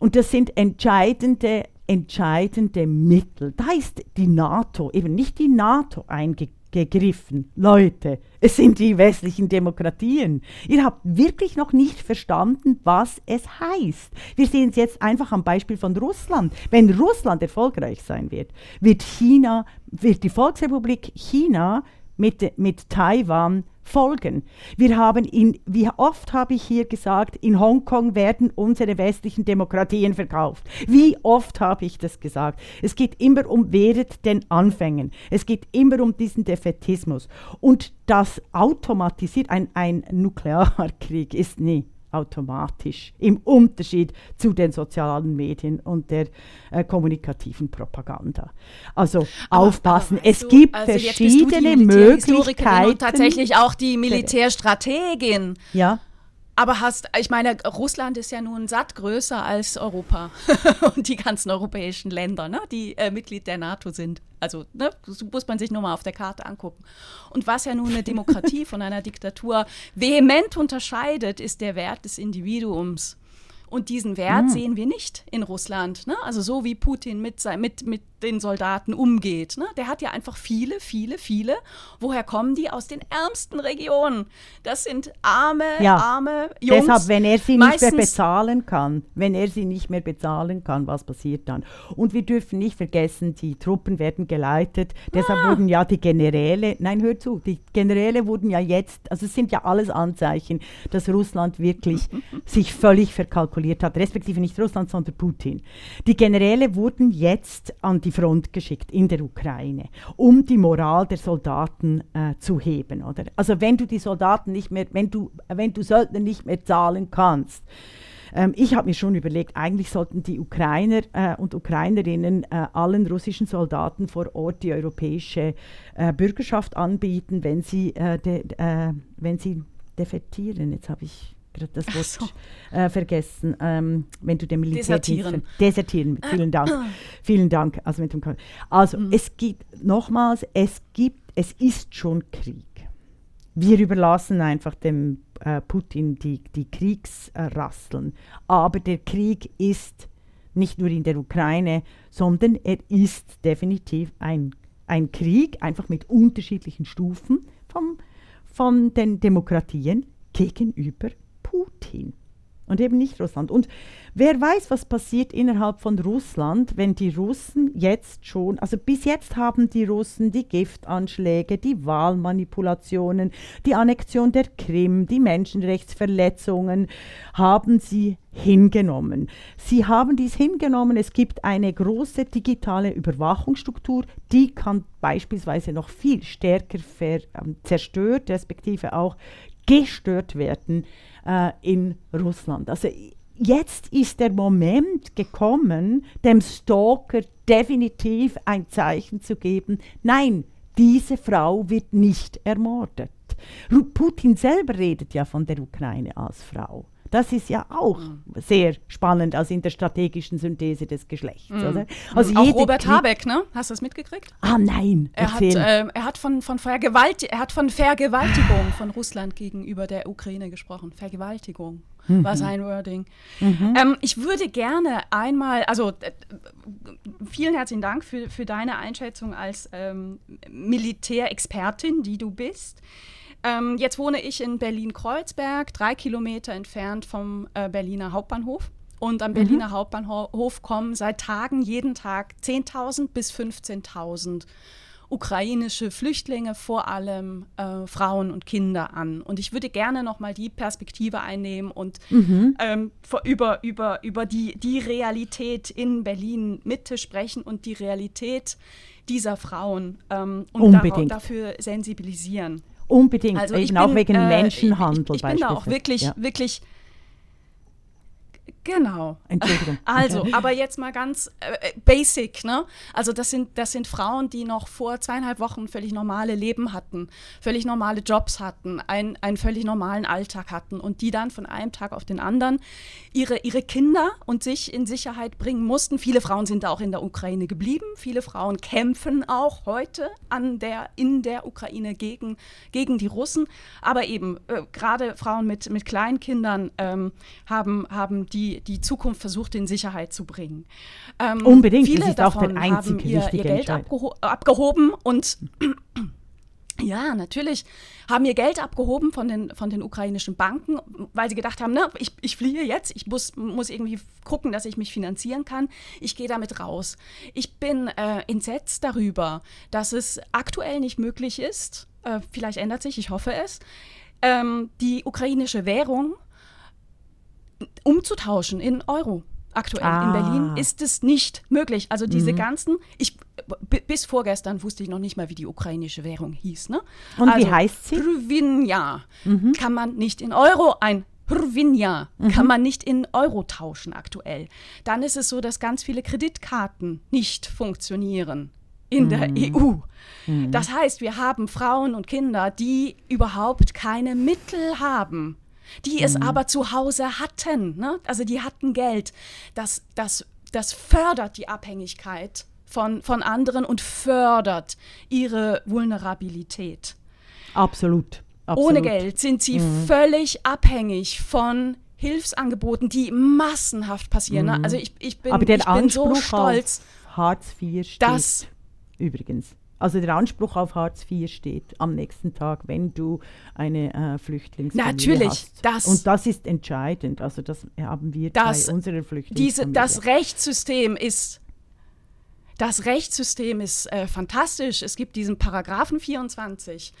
Und das sind entscheidende, entscheidende Mittel. Da ist die NATO, eben nicht die NATO eingegriffen. Leute, es sind die westlichen Demokratien. Ihr habt wirklich noch nicht verstanden, was es heißt. Wir sehen es jetzt einfach am Beispiel von Russland. Wenn Russland erfolgreich sein wird, wird China, wird die Volksrepublik China mit, mit Taiwan folgen. Wir haben in, wie oft habe ich hier gesagt, in Hongkong werden unsere westlichen Demokratien verkauft. Wie oft habe ich das gesagt? Es geht immer um Wehret den Anfängen. Es geht immer um diesen Defetismus. Und das automatisiert, ein, ein Nuklearkrieg ist nie automatisch im Unterschied zu den sozialen Medien und der äh, kommunikativen Propaganda. Also Aber- aufpassen, aber es du, gibt also verschiedene Möglichkeiten. Und tatsächlich auch die Militärstrategin. ja, Aber hast, ich meine, Russland ist ja nun satt größer als Europa und die ganzen europäischen Länder, ne, die äh, Mitglied der NATO sind. Also, ne, das muss man sich nur mal auf der Karte angucken. Und was ja nun eine Demokratie von einer Diktatur vehement unterscheidet, ist der Wert des Individuums. Und diesen Wert sehen wir nicht in Russland. Ne? Also so wie Putin mit, mit, mit den Soldaten umgeht. Ne? Der hat ja einfach viele, viele, viele. Woher kommen die? Aus den ärmsten Regionen. Das sind arme, Ja. arme Jungs. Deshalb, wenn er sie nicht mehr bezahlen kann, wenn er sie nicht mehr bezahlen kann, was passiert dann? Und wir dürfen nicht vergessen, die Truppen werden geleitet. Deshalb Ah. wurden ja die Generäle, nein, hör zu, die Generäle wurden ja jetzt, also es sind ja alles Anzeichen, dass Russland wirklich sich völlig verkalkuliert hat, respektive nicht Russland, sondern Putin. Die Generäle wurden jetzt an die Front geschickt in der Ukraine, um die Moral der Soldaten äh, zu heben. Oder? Also wenn du die Soldaten nicht mehr, wenn du, wenn du Söldner nicht mehr zahlen kannst, ähm, ich habe mir schon überlegt, eigentlich sollten die Ukrainer äh, und Ukrainerinnen äh, allen russischen Soldaten vor Ort die europäische äh, Bürgerschaft anbieten, wenn sie, äh, de, äh, wenn sie defektieren. Jetzt habe ich gerade das Wort so. äh, vergessen. Ähm, wenn du dem Militär Desertieren. Desertieren. Vielen Dank. Vielen Dank. Also, mit dem Kon- also Mhm. es gibt nochmals, es gibt, es ist schon Krieg. Wir überlassen einfach dem äh, Putin die, die Kriegsrasseln. Aber der Krieg ist nicht nur in der Ukraine, sondern er ist definitiv ein, ein Krieg, einfach mit unterschiedlichen Stufen vom, von den Demokratien gegenüber Putin. Und eben nicht Russland. Und wer weiß, was passiert innerhalb von Russland, wenn die Russen jetzt schon, also bis jetzt haben die Russen die Giftanschläge, die Wahlmanipulationen, die Annexion der Krim, die Menschenrechtsverletzungen, haben sie hingenommen. Sie haben dies hingenommen. Es gibt eine große digitale Überwachungsstruktur, die kann beispielsweise noch viel stärker ähm, zerstört, respektive auch gestört werden äh, in Russland. Also jetzt ist der Moment gekommen, dem Stalker definitiv ein Zeichen zu geben, nein, diese Frau wird nicht ermordet. Putin selber redet ja von der Ukraine als Frau. Das ist ja auch mhm. sehr spannend, also in der strategischen Synthese des Geschlechts. Mhm. Also auch Robert Habeck, ne? Hast du das mitgekriegt? Ah nein. Er hat, äh, er hat von, von Vergewalt er hat von Vergewaltigung von Russland gegenüber der Ukraine gesprochen. Vergewaltigung mhm. war sein Wording. Mhm. Ähm, ich würde gerne einmal, also äh, vielen herzlichen Dank für, für deine Einschätzung als ähm, Militärexpertin, die du bist. Ähm, jetzt wohne ich in Berlin-Kreuzberg, drei Kilometer entfernt vom äh, Berliner Hauptbahnhof. Und am mhm. Berliner mhm. Hauptbahnhof kommen seit Tagen jeden Tag 10.000 bis 15.000 ukrainische Flüchtlinge, vor allem äh, Frauen und Kinder an. Und ich würde gerne nochmal die Perspektive einnehmen und mhm. ähm, über, über, über die, die Realität in Berlin Mitte sprechen und die Realität dieser Frauen ähm, und dafür sensibilisieren. Unbedingt, also eben bin, auch wegen äh, Menschenhandel. Ich, ich bin da auch wirklich, ja. wirklich Genau. Entschuldigung. Also, aber jetzt mal ganz äh, basic, ne? Also das sind, das sind Frauen, die noch vor zweieinhalb Wochen völlig normale Leben hatten, völlig normale Jobs hatten, ein, einen völlig normalen Alltag hatten und die dann von einem Tag auf den anderen ihre, ihre Kinder und sich in Sicherheit bringen mussten. Viele Frauen sind auch in der Ukraine geblieben. Viele Frauen kämpfen auch heute an der, in der Ukraine gegen, gegen die Russen. Aber eben, äh, gerade Frauen mit, mit Kleinkindern ähm, haben, haben die die, Zukunft versucht, in Sicherheit zu bringen. Ähm, Unbedingt, viele das ist auch der einzige haben ihr, ihr Geld abgeho abgehoben und ja, natürlich haben ihr Geld abgehoben von den, von den ukrainischen Banken, weil sie gedacht haben, ne, ich, ich fliehe jetzt, ich muss, muss irgendwie gucken, dass ich mich finanzieren kann. Ich gehe damit raus. Ich bin äh, entsetzt darüber, dass es aktuell nicht möglich ist, äh, vielleicht ändert sich, ich hoffe es, ähm, die ukrainische Währung umzutauschen in Euro. Aktuell ah. in Berlin ist es nicht möglich. Also diese mhm. ganzen, ich bis vorgestern wusste ich noch nicht mal, wie die ukrainische Währung hieß. Ne? Und also, wie heißt sie? Hryvnia mhm. kann man nicht in Euro ein Hryvnia mhm. kann man nicht in Euro tauschen aktuell. Dann ist es so, dass ganz viele Kreditkarten nicht funktionieren in der mhm. EU. Mhm. Das heißt, wir haben Frauen und Kinder, die überhaupt keine Mittel haben die es mhm. aber zu Hause hatten. Ne? Also die hatten Geld. Das, das, das fördert die Abhängigkeit von, von anderen und fördert ihre Vulnerabilität. Absolut. Absolut. Ohne Geld sind sie mhm. völlig abhängig von Hilfsangeboten, die massenhaft passieren. Ne? Mhm. Also ich, ich bin, Aber der ich bin so stolz. Hartz IV steht dass, übrigens. Also der Anspruch auf Hartz IV steht am nächsten Tag, wenn du eine äh, Flüchtlingsfamilie Natürlich, hast. Das, Und das ist entscheidend. Also das haben wir das, bei unserer Flüchtlingsfamilie. das Rechtssystem ist das Rechtssystem ist äh, fantastisch. Es gibt diesen Paragraphen 24.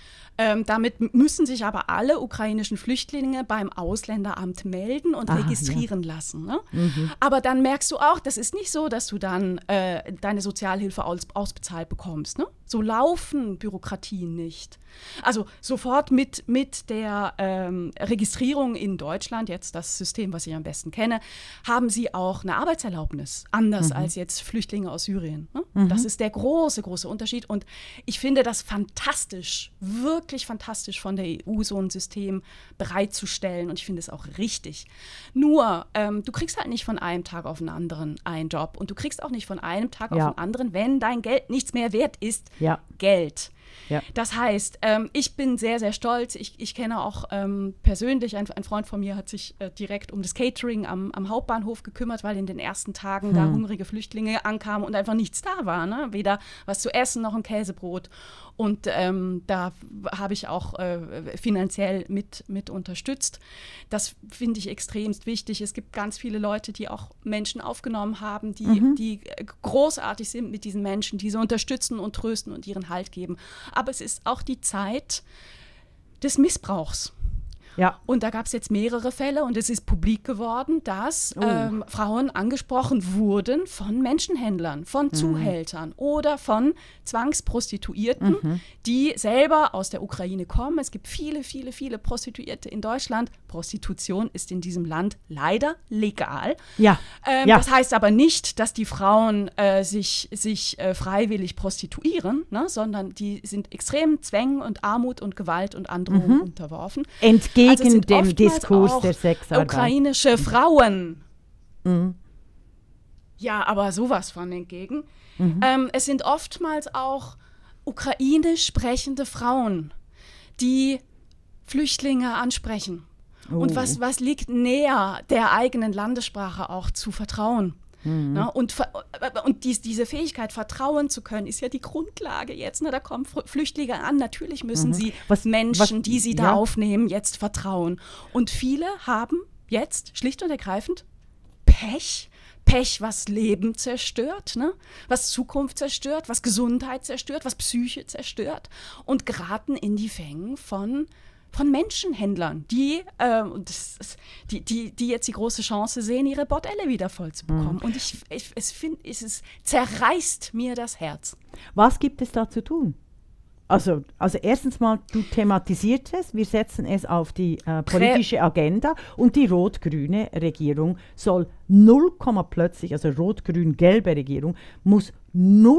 Ähm, damit müssen sich aber alle ukrainischen Flüchtlinge beim Ausländeramt melden und Aha, registrieren ja. lassen. Ne? Mhm. Aber dann merkst du auch, das ist nicht so, dass du dann äh, deine Sozialhilfe aus, ausbezahlt bekommst. Ne? So laufen Bürokratien nicht. Also sofort mit, mit der ähm, Registrierung in Deutschland, jetzt das System, was ich am besten kenne, haben sie auch eine Arbeitserlaubnis, anders mhm. als jetzt Flüchtlinge aus Syrien. Ne? Mhm. Das ist der große, große Unterschied. Und ich finde das fantastisch, wirklich fantastisch von der EU, so ein System bereitzustellen. Und ich finde es auch richtig. Nur, ähm, du kriegst halt nicht von einem Tag auf den anderen einen Job. Und du kriegst auch nicht von einem Tag ja. auf den anderen, wenn dein Geld nichts mehr wert ist, ja. Geld. Ja. Das heißt, ähm, ich bin sehr, sehr stolz. Ich, ich kenne auch ähm, persönlich, ein, ein, Freund von mir hat sich äh, direkt um das Catering am, am, Hauptbahnhof gekümmert, weil in den ersten Tagen hm. da hungrige Flüchtlinge ankamen und einfach nichts da war. Ne? Weder was zu essen noch ein Käsebrot. Und ähm, da habe ich auch äh, finanziell mit, mit unterstützt. Das finde ich extremst wichtig. Es gibt ganz viele Leute, die auch Menschen aufgenommen haben, die, mhm. die großartig sind mit diesen Menschen, die sie unterstützen und trösten und ihren Halt geben. Aber es ist auch die Zeit des Missbrauchs. Ja. Und da gab es jetzt mehrere Fälle und es ist publik geworden, dass oh. ähm, Frauen angesprochen wurden von Menschenhändlern, von mhm. Zuhältern oder von Zwangsprostituierten, mhm. die selber aus der Ukraine kommen. Es gibt viele, viele, viele Prostituierte in Deutschland. Prostitution ist in diesem Land leider legal. Ja. Ähm, ja. Das heißt aber nicht, dass die Frauen äh, sich, sich äh, freiwillig prostituieren, ne, sondern die sind extrem Zwängen und Armut und Gewalt und Androhung mhm. unterworfen. Entgegen entgegen also es sind dem Diskurs auch der Sexarbeit. Ukrainische Frauen. Mhm. Ja, aber sowas von entgegen. Mhm. Ähm, es sind oftmals auch ukrainisch sprechende Frauen, die Flüchtlinge ansprechen. Und Oh. was, was liegt näher, der eigenen Landessprache auch zu vertrauen? Mhm. Ne? Und, und dies, diese Fähigkeit, vertrauen zu können, ist ja die Grundlage jetzt. Ne? Da kommen Flüchtlinge an. Natürlich müssen sie Mhm. Was- Menschen, was- die sie da ja. aufnehmen, jetzt vertrauen. Und viele haben jetzt schlicht und ergreifend Pech. Pech, was Leben zerstört, ne? was Zukunft zerstört, was Gesundheit zerstört, was Psyche zerstört und geraten in die Fängen von, von Menschenhändlern, die, und das die, die, die jetzt die große Chance sehen, ihre Bordelle wieder voll zu bekommen. Und ich, ich es, find, es ist, zerreißt mir das Herz. Was gibt es da zu tun? Also, also erstens mal, du thematisierst es, wir setzen es auf die äh, politische Agenda und die rot-grüne Regierung soll 0, plötzlich, also rot-grün-gelbe Regierung, muss 0,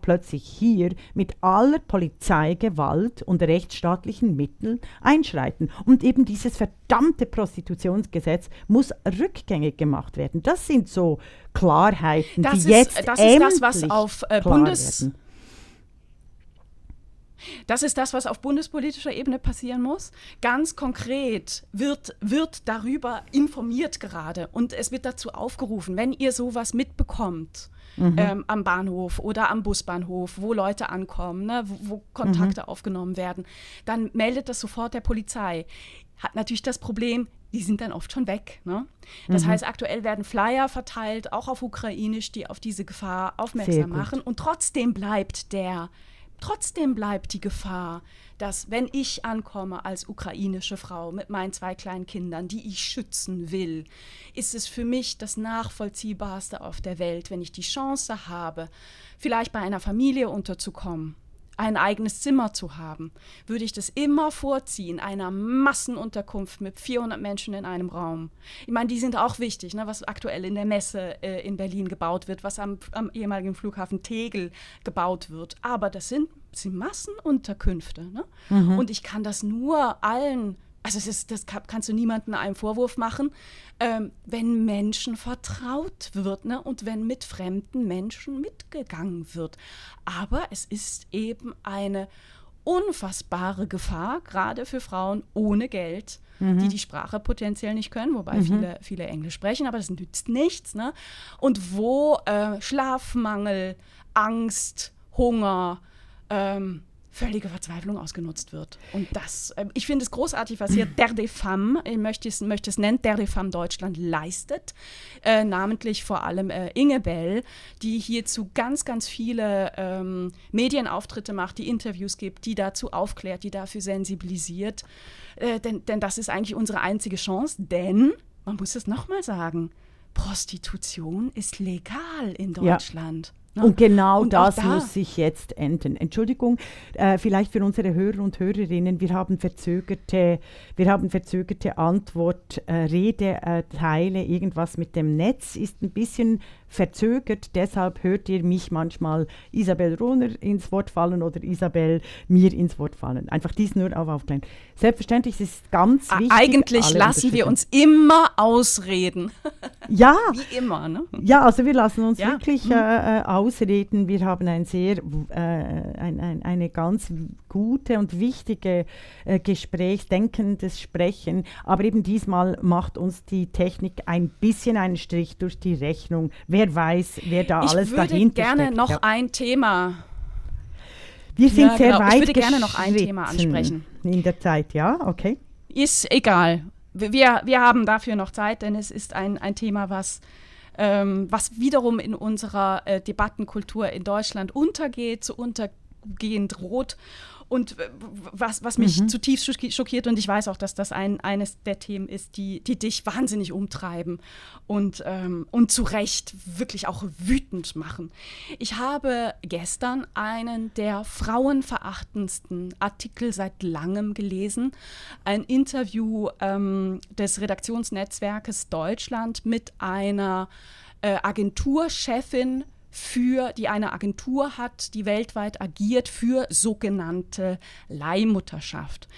plötzlich hier mit aller Polizeigewalt und rechtsstaatlichen Mitteln einschreiten. Und eben dieses verdammte Prostitutionsgesetz muss rückgängig gemacht werden. Das sind so Klarheiten, Das die ist- jetzt das ist das, was auf, äh, Bundes- werden. Das ist das, was auf bundespolitischer Ebene passieren muss. Ganz konkret wird, wird darüber informiert gerade und es wird dazu aufgerufen, wenn ihr sowas mitbekommt. Ähm, am Bahnhof oder am Busbahnhof, wo Leute ankommen, ne, wo, wo Kontakte aufgenommen werden, dann meldet das sofort der Polizei. Hat natürlich das Problem, die sind dann oft schon weg. Ne? Das heißt, aktuell werden Flyer verteilt, auch auf Ukrainisch, die auf diese Gefahr aufmerksam machen. Und trotzdem bleibt der Trotzdem bleibt die Gefahr, dass wenn ich ankomme als ukrainische Frau mit meinen zwei kleinen Kindern, die ich schützen will, ist es für mich das Nachvollziehbarste auf der Welt, wenn ich die Chance habe, vielleicht bei einer Familie unterzukommen, ein eigenes Zimmer zu haben, würde ich das immer vorziehen, einer Massenunterkunft mit 400 Menschen in einem Raum. Ich meine, die sind auch wichtig, ne, was aktuell in der Messe äh, in Berlin gebaut wird, was am, am ehemaligen Flughafen Tegel gebaut wird. Aber das sind, sind Massenunterkünfte. Ne? Und ich kann das nur allen also das kann, kannst du niemandem einen Vorwurf machen, ähm, wenn Menschen vertraut wird ne? und wenn mit fremden Menschen mitgegangen wird. Aber es ist eben eine unfassbare Gefahr, gerade für Frauen ohne Geld, die die Sprache potenziell nicht können, wobei viele, viele Englisch sprechen, aber das nützt nichts. Ne? Und wo äh, Schlafmangel, Angst, Hunger, ähm, völlige Verzweiflung ausgenutzt wird. Und das, ähm, ich finde es großartig, was hier Der de Femme, ich möchte es, möchte es nennen, Der de Femme Deutschland leistet. Äh, namentlich vor allem äh, Inge Bell, die hierzu ganz, ganz viele ähm, Medienauftritte macht, die Interviews gibt, die dazu aufklärt, die dafür sensibilisiert. Äh, denn, denn das ist eigentlich unsere einzige Chance, denn, man muss es nochmal sagen, Prostitution ist legal in Ja. Ne? Und genau Und das da- muss sich jetzt enden. Entschuldigung, äh, vielleicht für unsere Hörer und Hörerinnen, wir haben verzögerte, wir haben verzögerte Antwort, äh, Redeteile, irgendwas mit dem Netz ist ein bisschen verzögert, deshalb hört ihr mich manchmal Isabel Rohner ins Wort fallen oder Isabel mir ins Wort fallen. Einfach dies nur auf aufklären. Selbstverständlich es ist ganz A- wichtig. Eigentlich lassen wir uns immer ausreden. Ja, Wie immer, ne? Ja, also wir lassen uns Ja. Mhm. wirklich äh, äh, ausreden. Wir haben ein sehr, äh, ein, ein, eine ganz gute und wichtige äh, Gespräch, denkendes Sprechen. Aber eben diesmal macht uns die Technik ein bisschen einen Strich durch die Rechnung. Wer weiß, wer da Ich alles würde dahinter gerne steckt. noch ja. ein Thema. Wir sind Ja, sehr genau. Ich weit würde gerne noch ein Thema ansprechen. In der Zeit, ja, okay. Ist egal. Wir, wir haben dafür noch Zeit, denn es ist ein, ein Thema, was, ähm, was wiederum in unserer äh, Debattenkultur in Deutschland untergeht, zu untergehen droht. Und was, was mich zutiefst schock- schockiert, und ich weiß auch, dass das ein, eines der Themen ist, die, die dich wahnsinnig umtreiben und, ähm, und zu Recht wirklich auch wütend machen. Ich habe gestern einen der frauenverachtendsten Artikel seit langem gelesen. Ein Interview ähm, des Redaktionsnetzwerkes Deutschland mit einer äh, Agenturchefin für, die eine Agentur hat, die weltweit agiert für sogenannte Leihmutterschaft.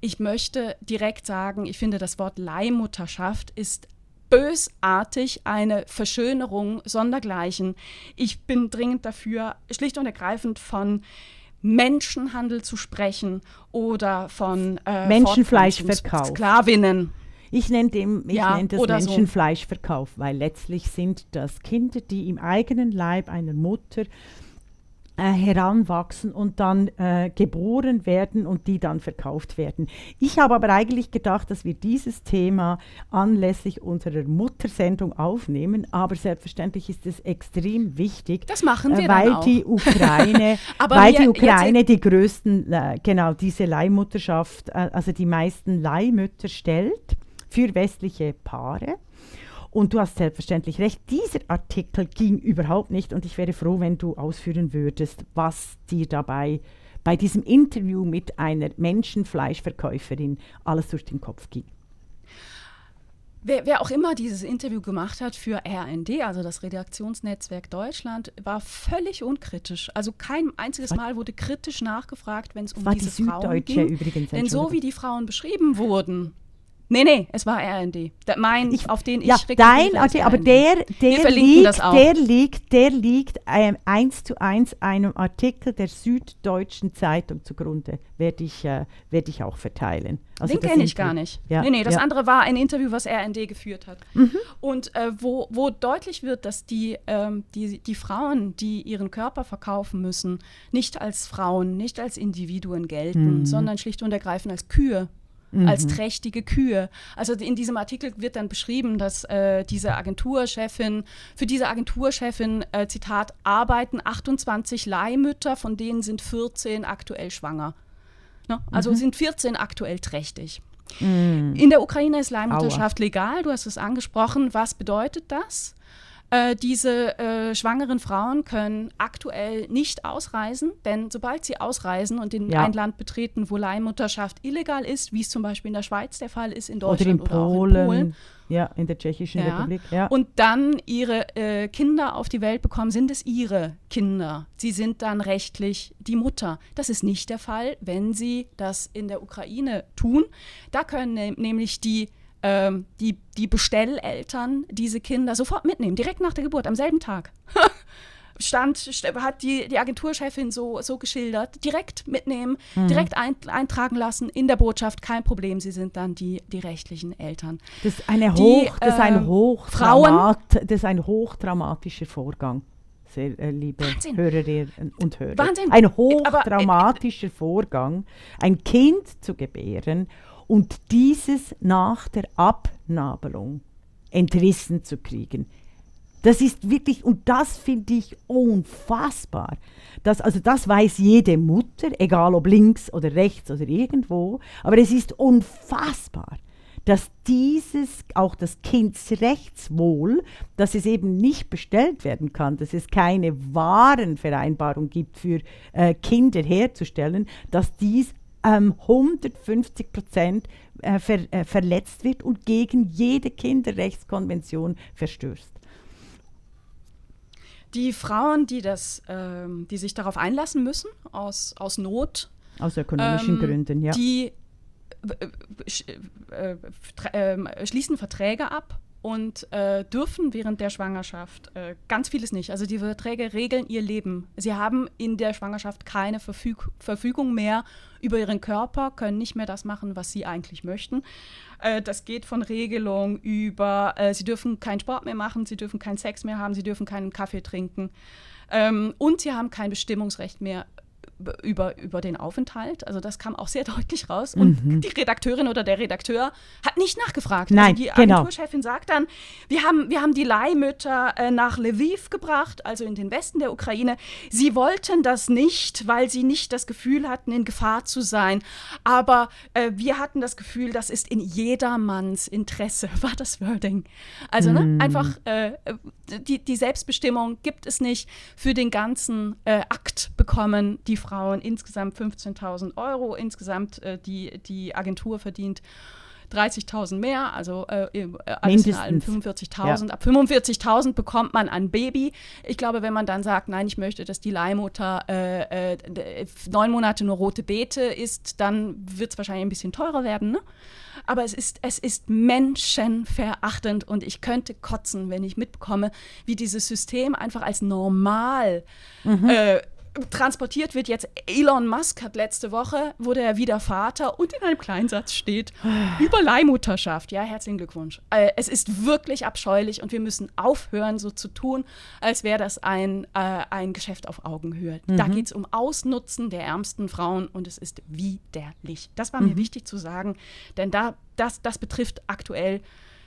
Ich möchte direkt sagen, ich finde, das Wort Leihmutterschaft ist bösartig eine Verschönerung sondergleichen. Ich bin dringend dafür, schlicht und ergreifend von Menschenhandel zu sprechen oder von äh, Menschenfleischverkauf. Sklavinnen. Ich nenne, dem, ich ja, nenne das Menschenfleischverkauf, so. weil letztlich sind das Kinder, die im eigenen Leib einer Mutter äh, heranwachsen und dann äh, geboren werden und die dann verkauft werden. Ich habe aber eigentlich gedacht, dass wir dieses Thema anlässlich unserer Muttersendung aufnehmen, aber selbstverständlich ist es extrem wichtig, das machen wir äh, weil die Ukraine, weil die Ukraine die größten, äh, genau diese Leihmutterschaft, äh, also die meisten Leihmütter stellt für westliche Paare. Und du hast selbstverständlich recht, dieser Artikel ging überhaupt nicht und ich wäre froh, wenn du ausführen würdest, was dir dabei bei diesem Interview mit einer Menschenfleischverkäuferin alles durch den Kopf ging. Wer, wer, auch immer dieses Interview gemacht hat für RND, also das Redaktionsnetzwerk Deutschland, war völlig unkritisch. Also kein einziges Mal wurde kritisch nachgefragt, wenn es um diese die Frauen ging. Übrigens, Denn so wie die Frauen beschrieben wurden, Nee, nee, es war RND. Der, mein, ich, auf den ich ja, dein, okay, aber der, der liegt, der liegt, der liegt ähm, eins zu eins einem Artikel der Süddeutschen Zeitung zugrunde. Werde ich, äh, werd ich auch verteilen. Also den kenne ich gar nicht. Ja, nee, nee, das ja. andere war ein Interview, was RND geführt hat. Mhm. Und äh, wo, wo deutlich wird, dass die, ähm, die, die Frauen, die ihren Körper verkaufen müssen, nicht als Frauen, nicht als Individuen gelten, mhm. sondern schlicht und ergreifend als Kühe mhm. als trächtige Kühe. Also in diesem Artikel wird dann beschrieben, dass äh, diese Agenturchefin, für diese Agenturchefin, äh, Zitat, arbeiten 28 Leihmütter, von denen sind 14 aktuell schwanger. Ne? Also mhm. sind 14 aktuell trächtig. Mhm. In der Ukraine ist Leihmutterschaft Aua. legal, du hast es angesprochen. Was bedeutet das? Äh, diese äh, schwangeren Frauen können aktuell nicht ausreisen, denn sobald sie ausreisen und in ja. ein Land betreten, wo Leihmutterschaft illegal ist, wie es zum Beispiel in der Schweiz der Fall ist, in Deutschland oder, in oder auch in Polen, ja, in der Tschechischen ja. Republik. Ja. Und dann ihre äh, Kinder auf die Welt bekommen, sind es ihre Kinder. Sie sind dann rechtlich die Mutter. Das ist nicht der Fall, wenn sie das in der Ukraine tun. Da können ne nämlich die ähm, die, die Bestelleltern diese Kinder sofort mitnehmen, direkt nach der Geburt, am selben Tag. Stand, hat die, die Agenturchefin so, so geschildert, direkt mitnehmen, mhm. direkt ein, eintragen lassen in der Botschaft, kein Problem, sie sind dann die, die rechtlichen Eltern. Das ist, eine hoch, die, das, ist ein ähm, Hochtraumat, das ist ein hochtraumatischer Vorgang. Sehr, äh, liebe Wahnsinn. Hörerinnen und Hörer. Wahnsinn. Ein hochtraumatischer Vorgang, ein Kind zu gebären und dieses nach der Abnabelung entrissen zu kriegen. Das ist wirklich, und das finde ich unfassbar. Das, also das weiß jede Mutter, egal ob links oder rechts oder irgendwo, aber es ist unfassbar, dass dieses, auch das Kindsrechtswohl, dass es eben nicht bestellt werden kann, dass es keine Warenvereinbarung gibt für äh, Kinder herzustellen, dass dies ähm, 150 Prozent äh, ver, äh, verletzt wird und gegen jede Kinderrechtskonvention verstößt. Die Frauen, die, das, ähm, die sich darauf einlassen müssen, aus, aus Not, aus ökonomischen ähm, Gründen, ja. Die äh, äh, äh, schließen Verträge ab und äh, dürfen während der Schwangerschaft äh, ganz vieles nicht. Also die Verträge regeln ihr Leben. Sie haben in der Schwangerschaft keine Verfüg Verfügung mehr über ihren Körper, können nicht mehr das machen, was sie eigentlich möchten. Äh, das geht von Regelung über, äh, sie dürfen keinen Sport mehr machen, sie dürfen keinen Sex mehr haben, sie dürfen keinen Kaffee trinken. Ähm, und sie haben kein Bestimmungsrecht mehr über, über den Aufenthalt. Also das kam auch sehr deutlich raus. Und mhm. die Redakteurin oder der Redakteur hat nicht nachgefragt. Also Nein, also die genau. Agenturchefin genau. sagt dann, wir haben, wir haben die Leihmütter äh, nach Lviv gebracht, also in den Westen der Ukraine. Sie wollten das nicht, weil sie nicht das Gefühl hatten, in Gefahr zu sein. Aber äh, wir hatten das Gefühl, das ist in jedermanns Interesse, war das Wording. Also ne, mhm. einfach äh, die, die Selbstbestimmung gibt es nicht. Für den ganzen äh, Akt bekommen die Frauen insgesamt 15.000 Euro. Insgesamt äh, die, die Agentur verdient 30.000 mehr, also äh, alles in allem 45.000. Ja. Ab 45.000 bekommt man ein Baby. Ich glaube, wenn man dann sagt, nein, ich möchte, dass die Leihmutter äh, äh, neun Monate nur rote Beete isst, dann wird es wahrscheinlich ein bisschen teurer werden. Ne? Aber es ist, es ist menschenverachtend und ich könnte kotzen, wenn ich mitbekomme, wie dieses System einfach als normal mhm. äh, transportiert wird jetzt. Elon Musk hat letzte Woche, wurde er wieder Vater und in einem Kleinsatz steht über Leihmutterschaft. Ja, herzlichen Glückwunsch. Äh, es ist wirklich abscheulich und wir müssen aufhören, so zu tun, als wäre das ein, äh, ein Geschäft auf Augenhöhe. Mhm. Da geht es um Ausnutzen der ärmsten Frauen und es ist widerlich. Das war mhm. mir wichtig zu sagen, denn da, das, das betrifft aktuell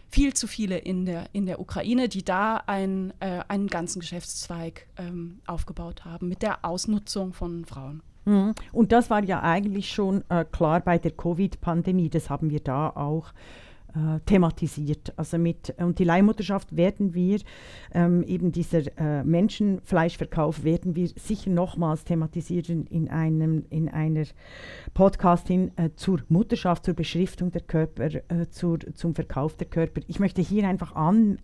viel zu viele in der, in der Ukraine, die da ein, äh, einen ganzen Geschäftszweig ähm, aufgebaut haben mit der Ausnutzung von Frauen. Mhm. Und das war ja eigentlich schon äh, klar bei der Covid-Pandemie. Das haben wir da auch äh, thematisiert. Also mit, und die Leihmutterschaft werden wir, ähm, eben dieser äh, Menschenfleischverkauf werden wir sicher nochmals thematisieren in, einem, in einer Podcastin äh, zur Mutterschaft, zur Beschriftung der Körper, äh, zur, zum Verkauf der Körper. Ich möchte hier einfach an,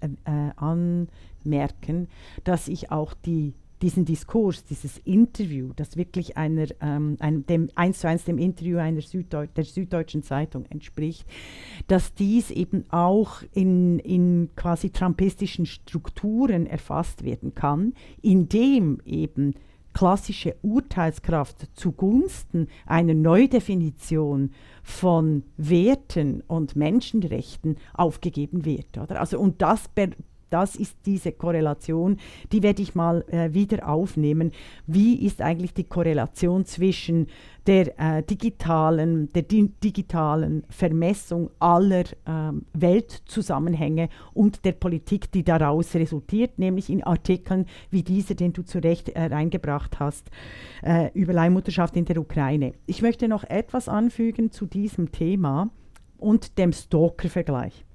äh, äh, anmerken, dass ich auch die diesen Diskurs, dieses Interview, das wirklich einer, ähm, einem, dem, eins zu eins dem Interview einer Süddeu der Süddeutschen Zeitung entspricht, dass dies eben auch in, in quasi trumpistischen Strukturen erfasst werden kann, indem eben klassische Urteilskraft zugunsten einer Neudefinition von Werten und Menschenrechten aufgegeben wird. Oder? Also, und das das ist diese Korrelation, die werde ich mal äh, wieder aufnehmen. Wie ist eigentlich die Korrelation zwischen der äh, digitalen, der di digitalen Vermessung aller ähm, Weltzusammenhänge und der Politik, die daraus resultiert, nämlich in Artikeln wie diese, den du zu Recht äh, reingebracht hast, äh, über Leihmutterschaft in der Ukraine. Ich möchte noch etwas anfügen zu diesem Thema und dem Stalker-Vergleich.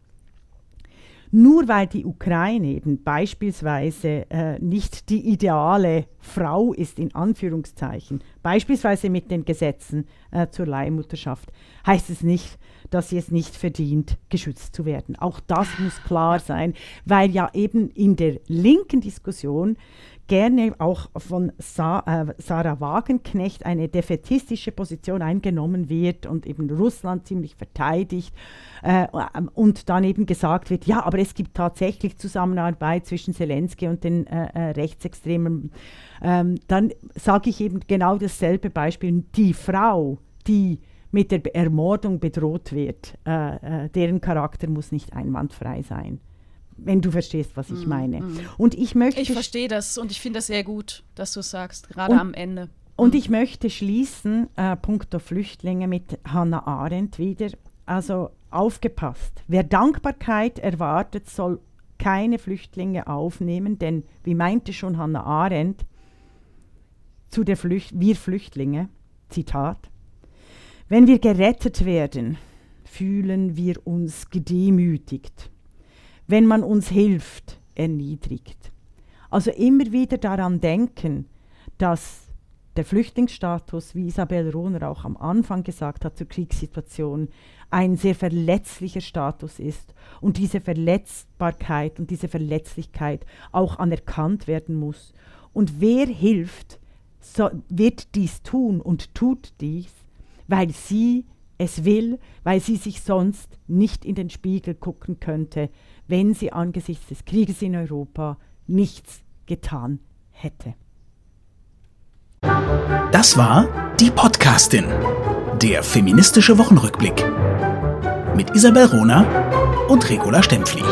Nur weil die Ukraine eben beispielsweise äh, nicht die ideale Frau ist, in Anführungszeichen, beispielsweise mit den Gesetzen äh, zur Leihmutterschaft, heißt es nicht, dass sie es nicht verdient, geschützt zu werden. Auch das muss klar sein, weil ja eben in der linken Diskussion gerne auch von Sa äh, Sarah Wagenknecht eine defetistische Position eingenommen wird und eben Russland ziemlich verteidigt äh, und dann eben gesagt wird, ja, aber es gibt tatsächlich Zusammenarbeit zwischen Zelensky und den äh, äh Rechtsextremen. Ähm, dann sage ich eben genau dasselbe Beispiel. Die Frau, die mit der Ermordung bedroht wird, äh, äh, deren Charakter muss nicht einwandfrei sein wenn du verstehst, was ich mm, meine. Mm. Und ich möchte. Ich verstehe das und ich finde das sehr gut, dass du sagst, gerade am Ende. Und mm. ich möchte schließen, äh, punkto Flüchtlinge, mit Hannah Arendt wieder. Also aufgepasst. Wer Dankbarkeit erwartet, soll keine Flüchtlinge aufnehmen, denn wie meinte schon Hannah Arendt zu der Flücht wir Flüchtlinge, Zitat, wenn wir gerettet werden, fühlen wir uns gedemütigt wenn man uns hilft, erniedrigt. Also immer wieder daran denken, dass der Flüchtlingsstatus, wie Isabel Rohner auch am Anfang gesagt hat zur Kriegssituation, ein sehr verletzlicher Status ist und diese Verletzbarkeit und diese Verletzlichkeit auch anerkannt werden muss. Und wer hilft, so wird dies tun und tut dies, weil sie es will, weil sie sich sonst nicht in den Spiegel gucken könnte, wenn sie angesichts des Krieges in Europa nichts getan hätte. Das war die Podcastin, der feministische Wochenrückblick mit Isabel Rona und Regula Stempfli.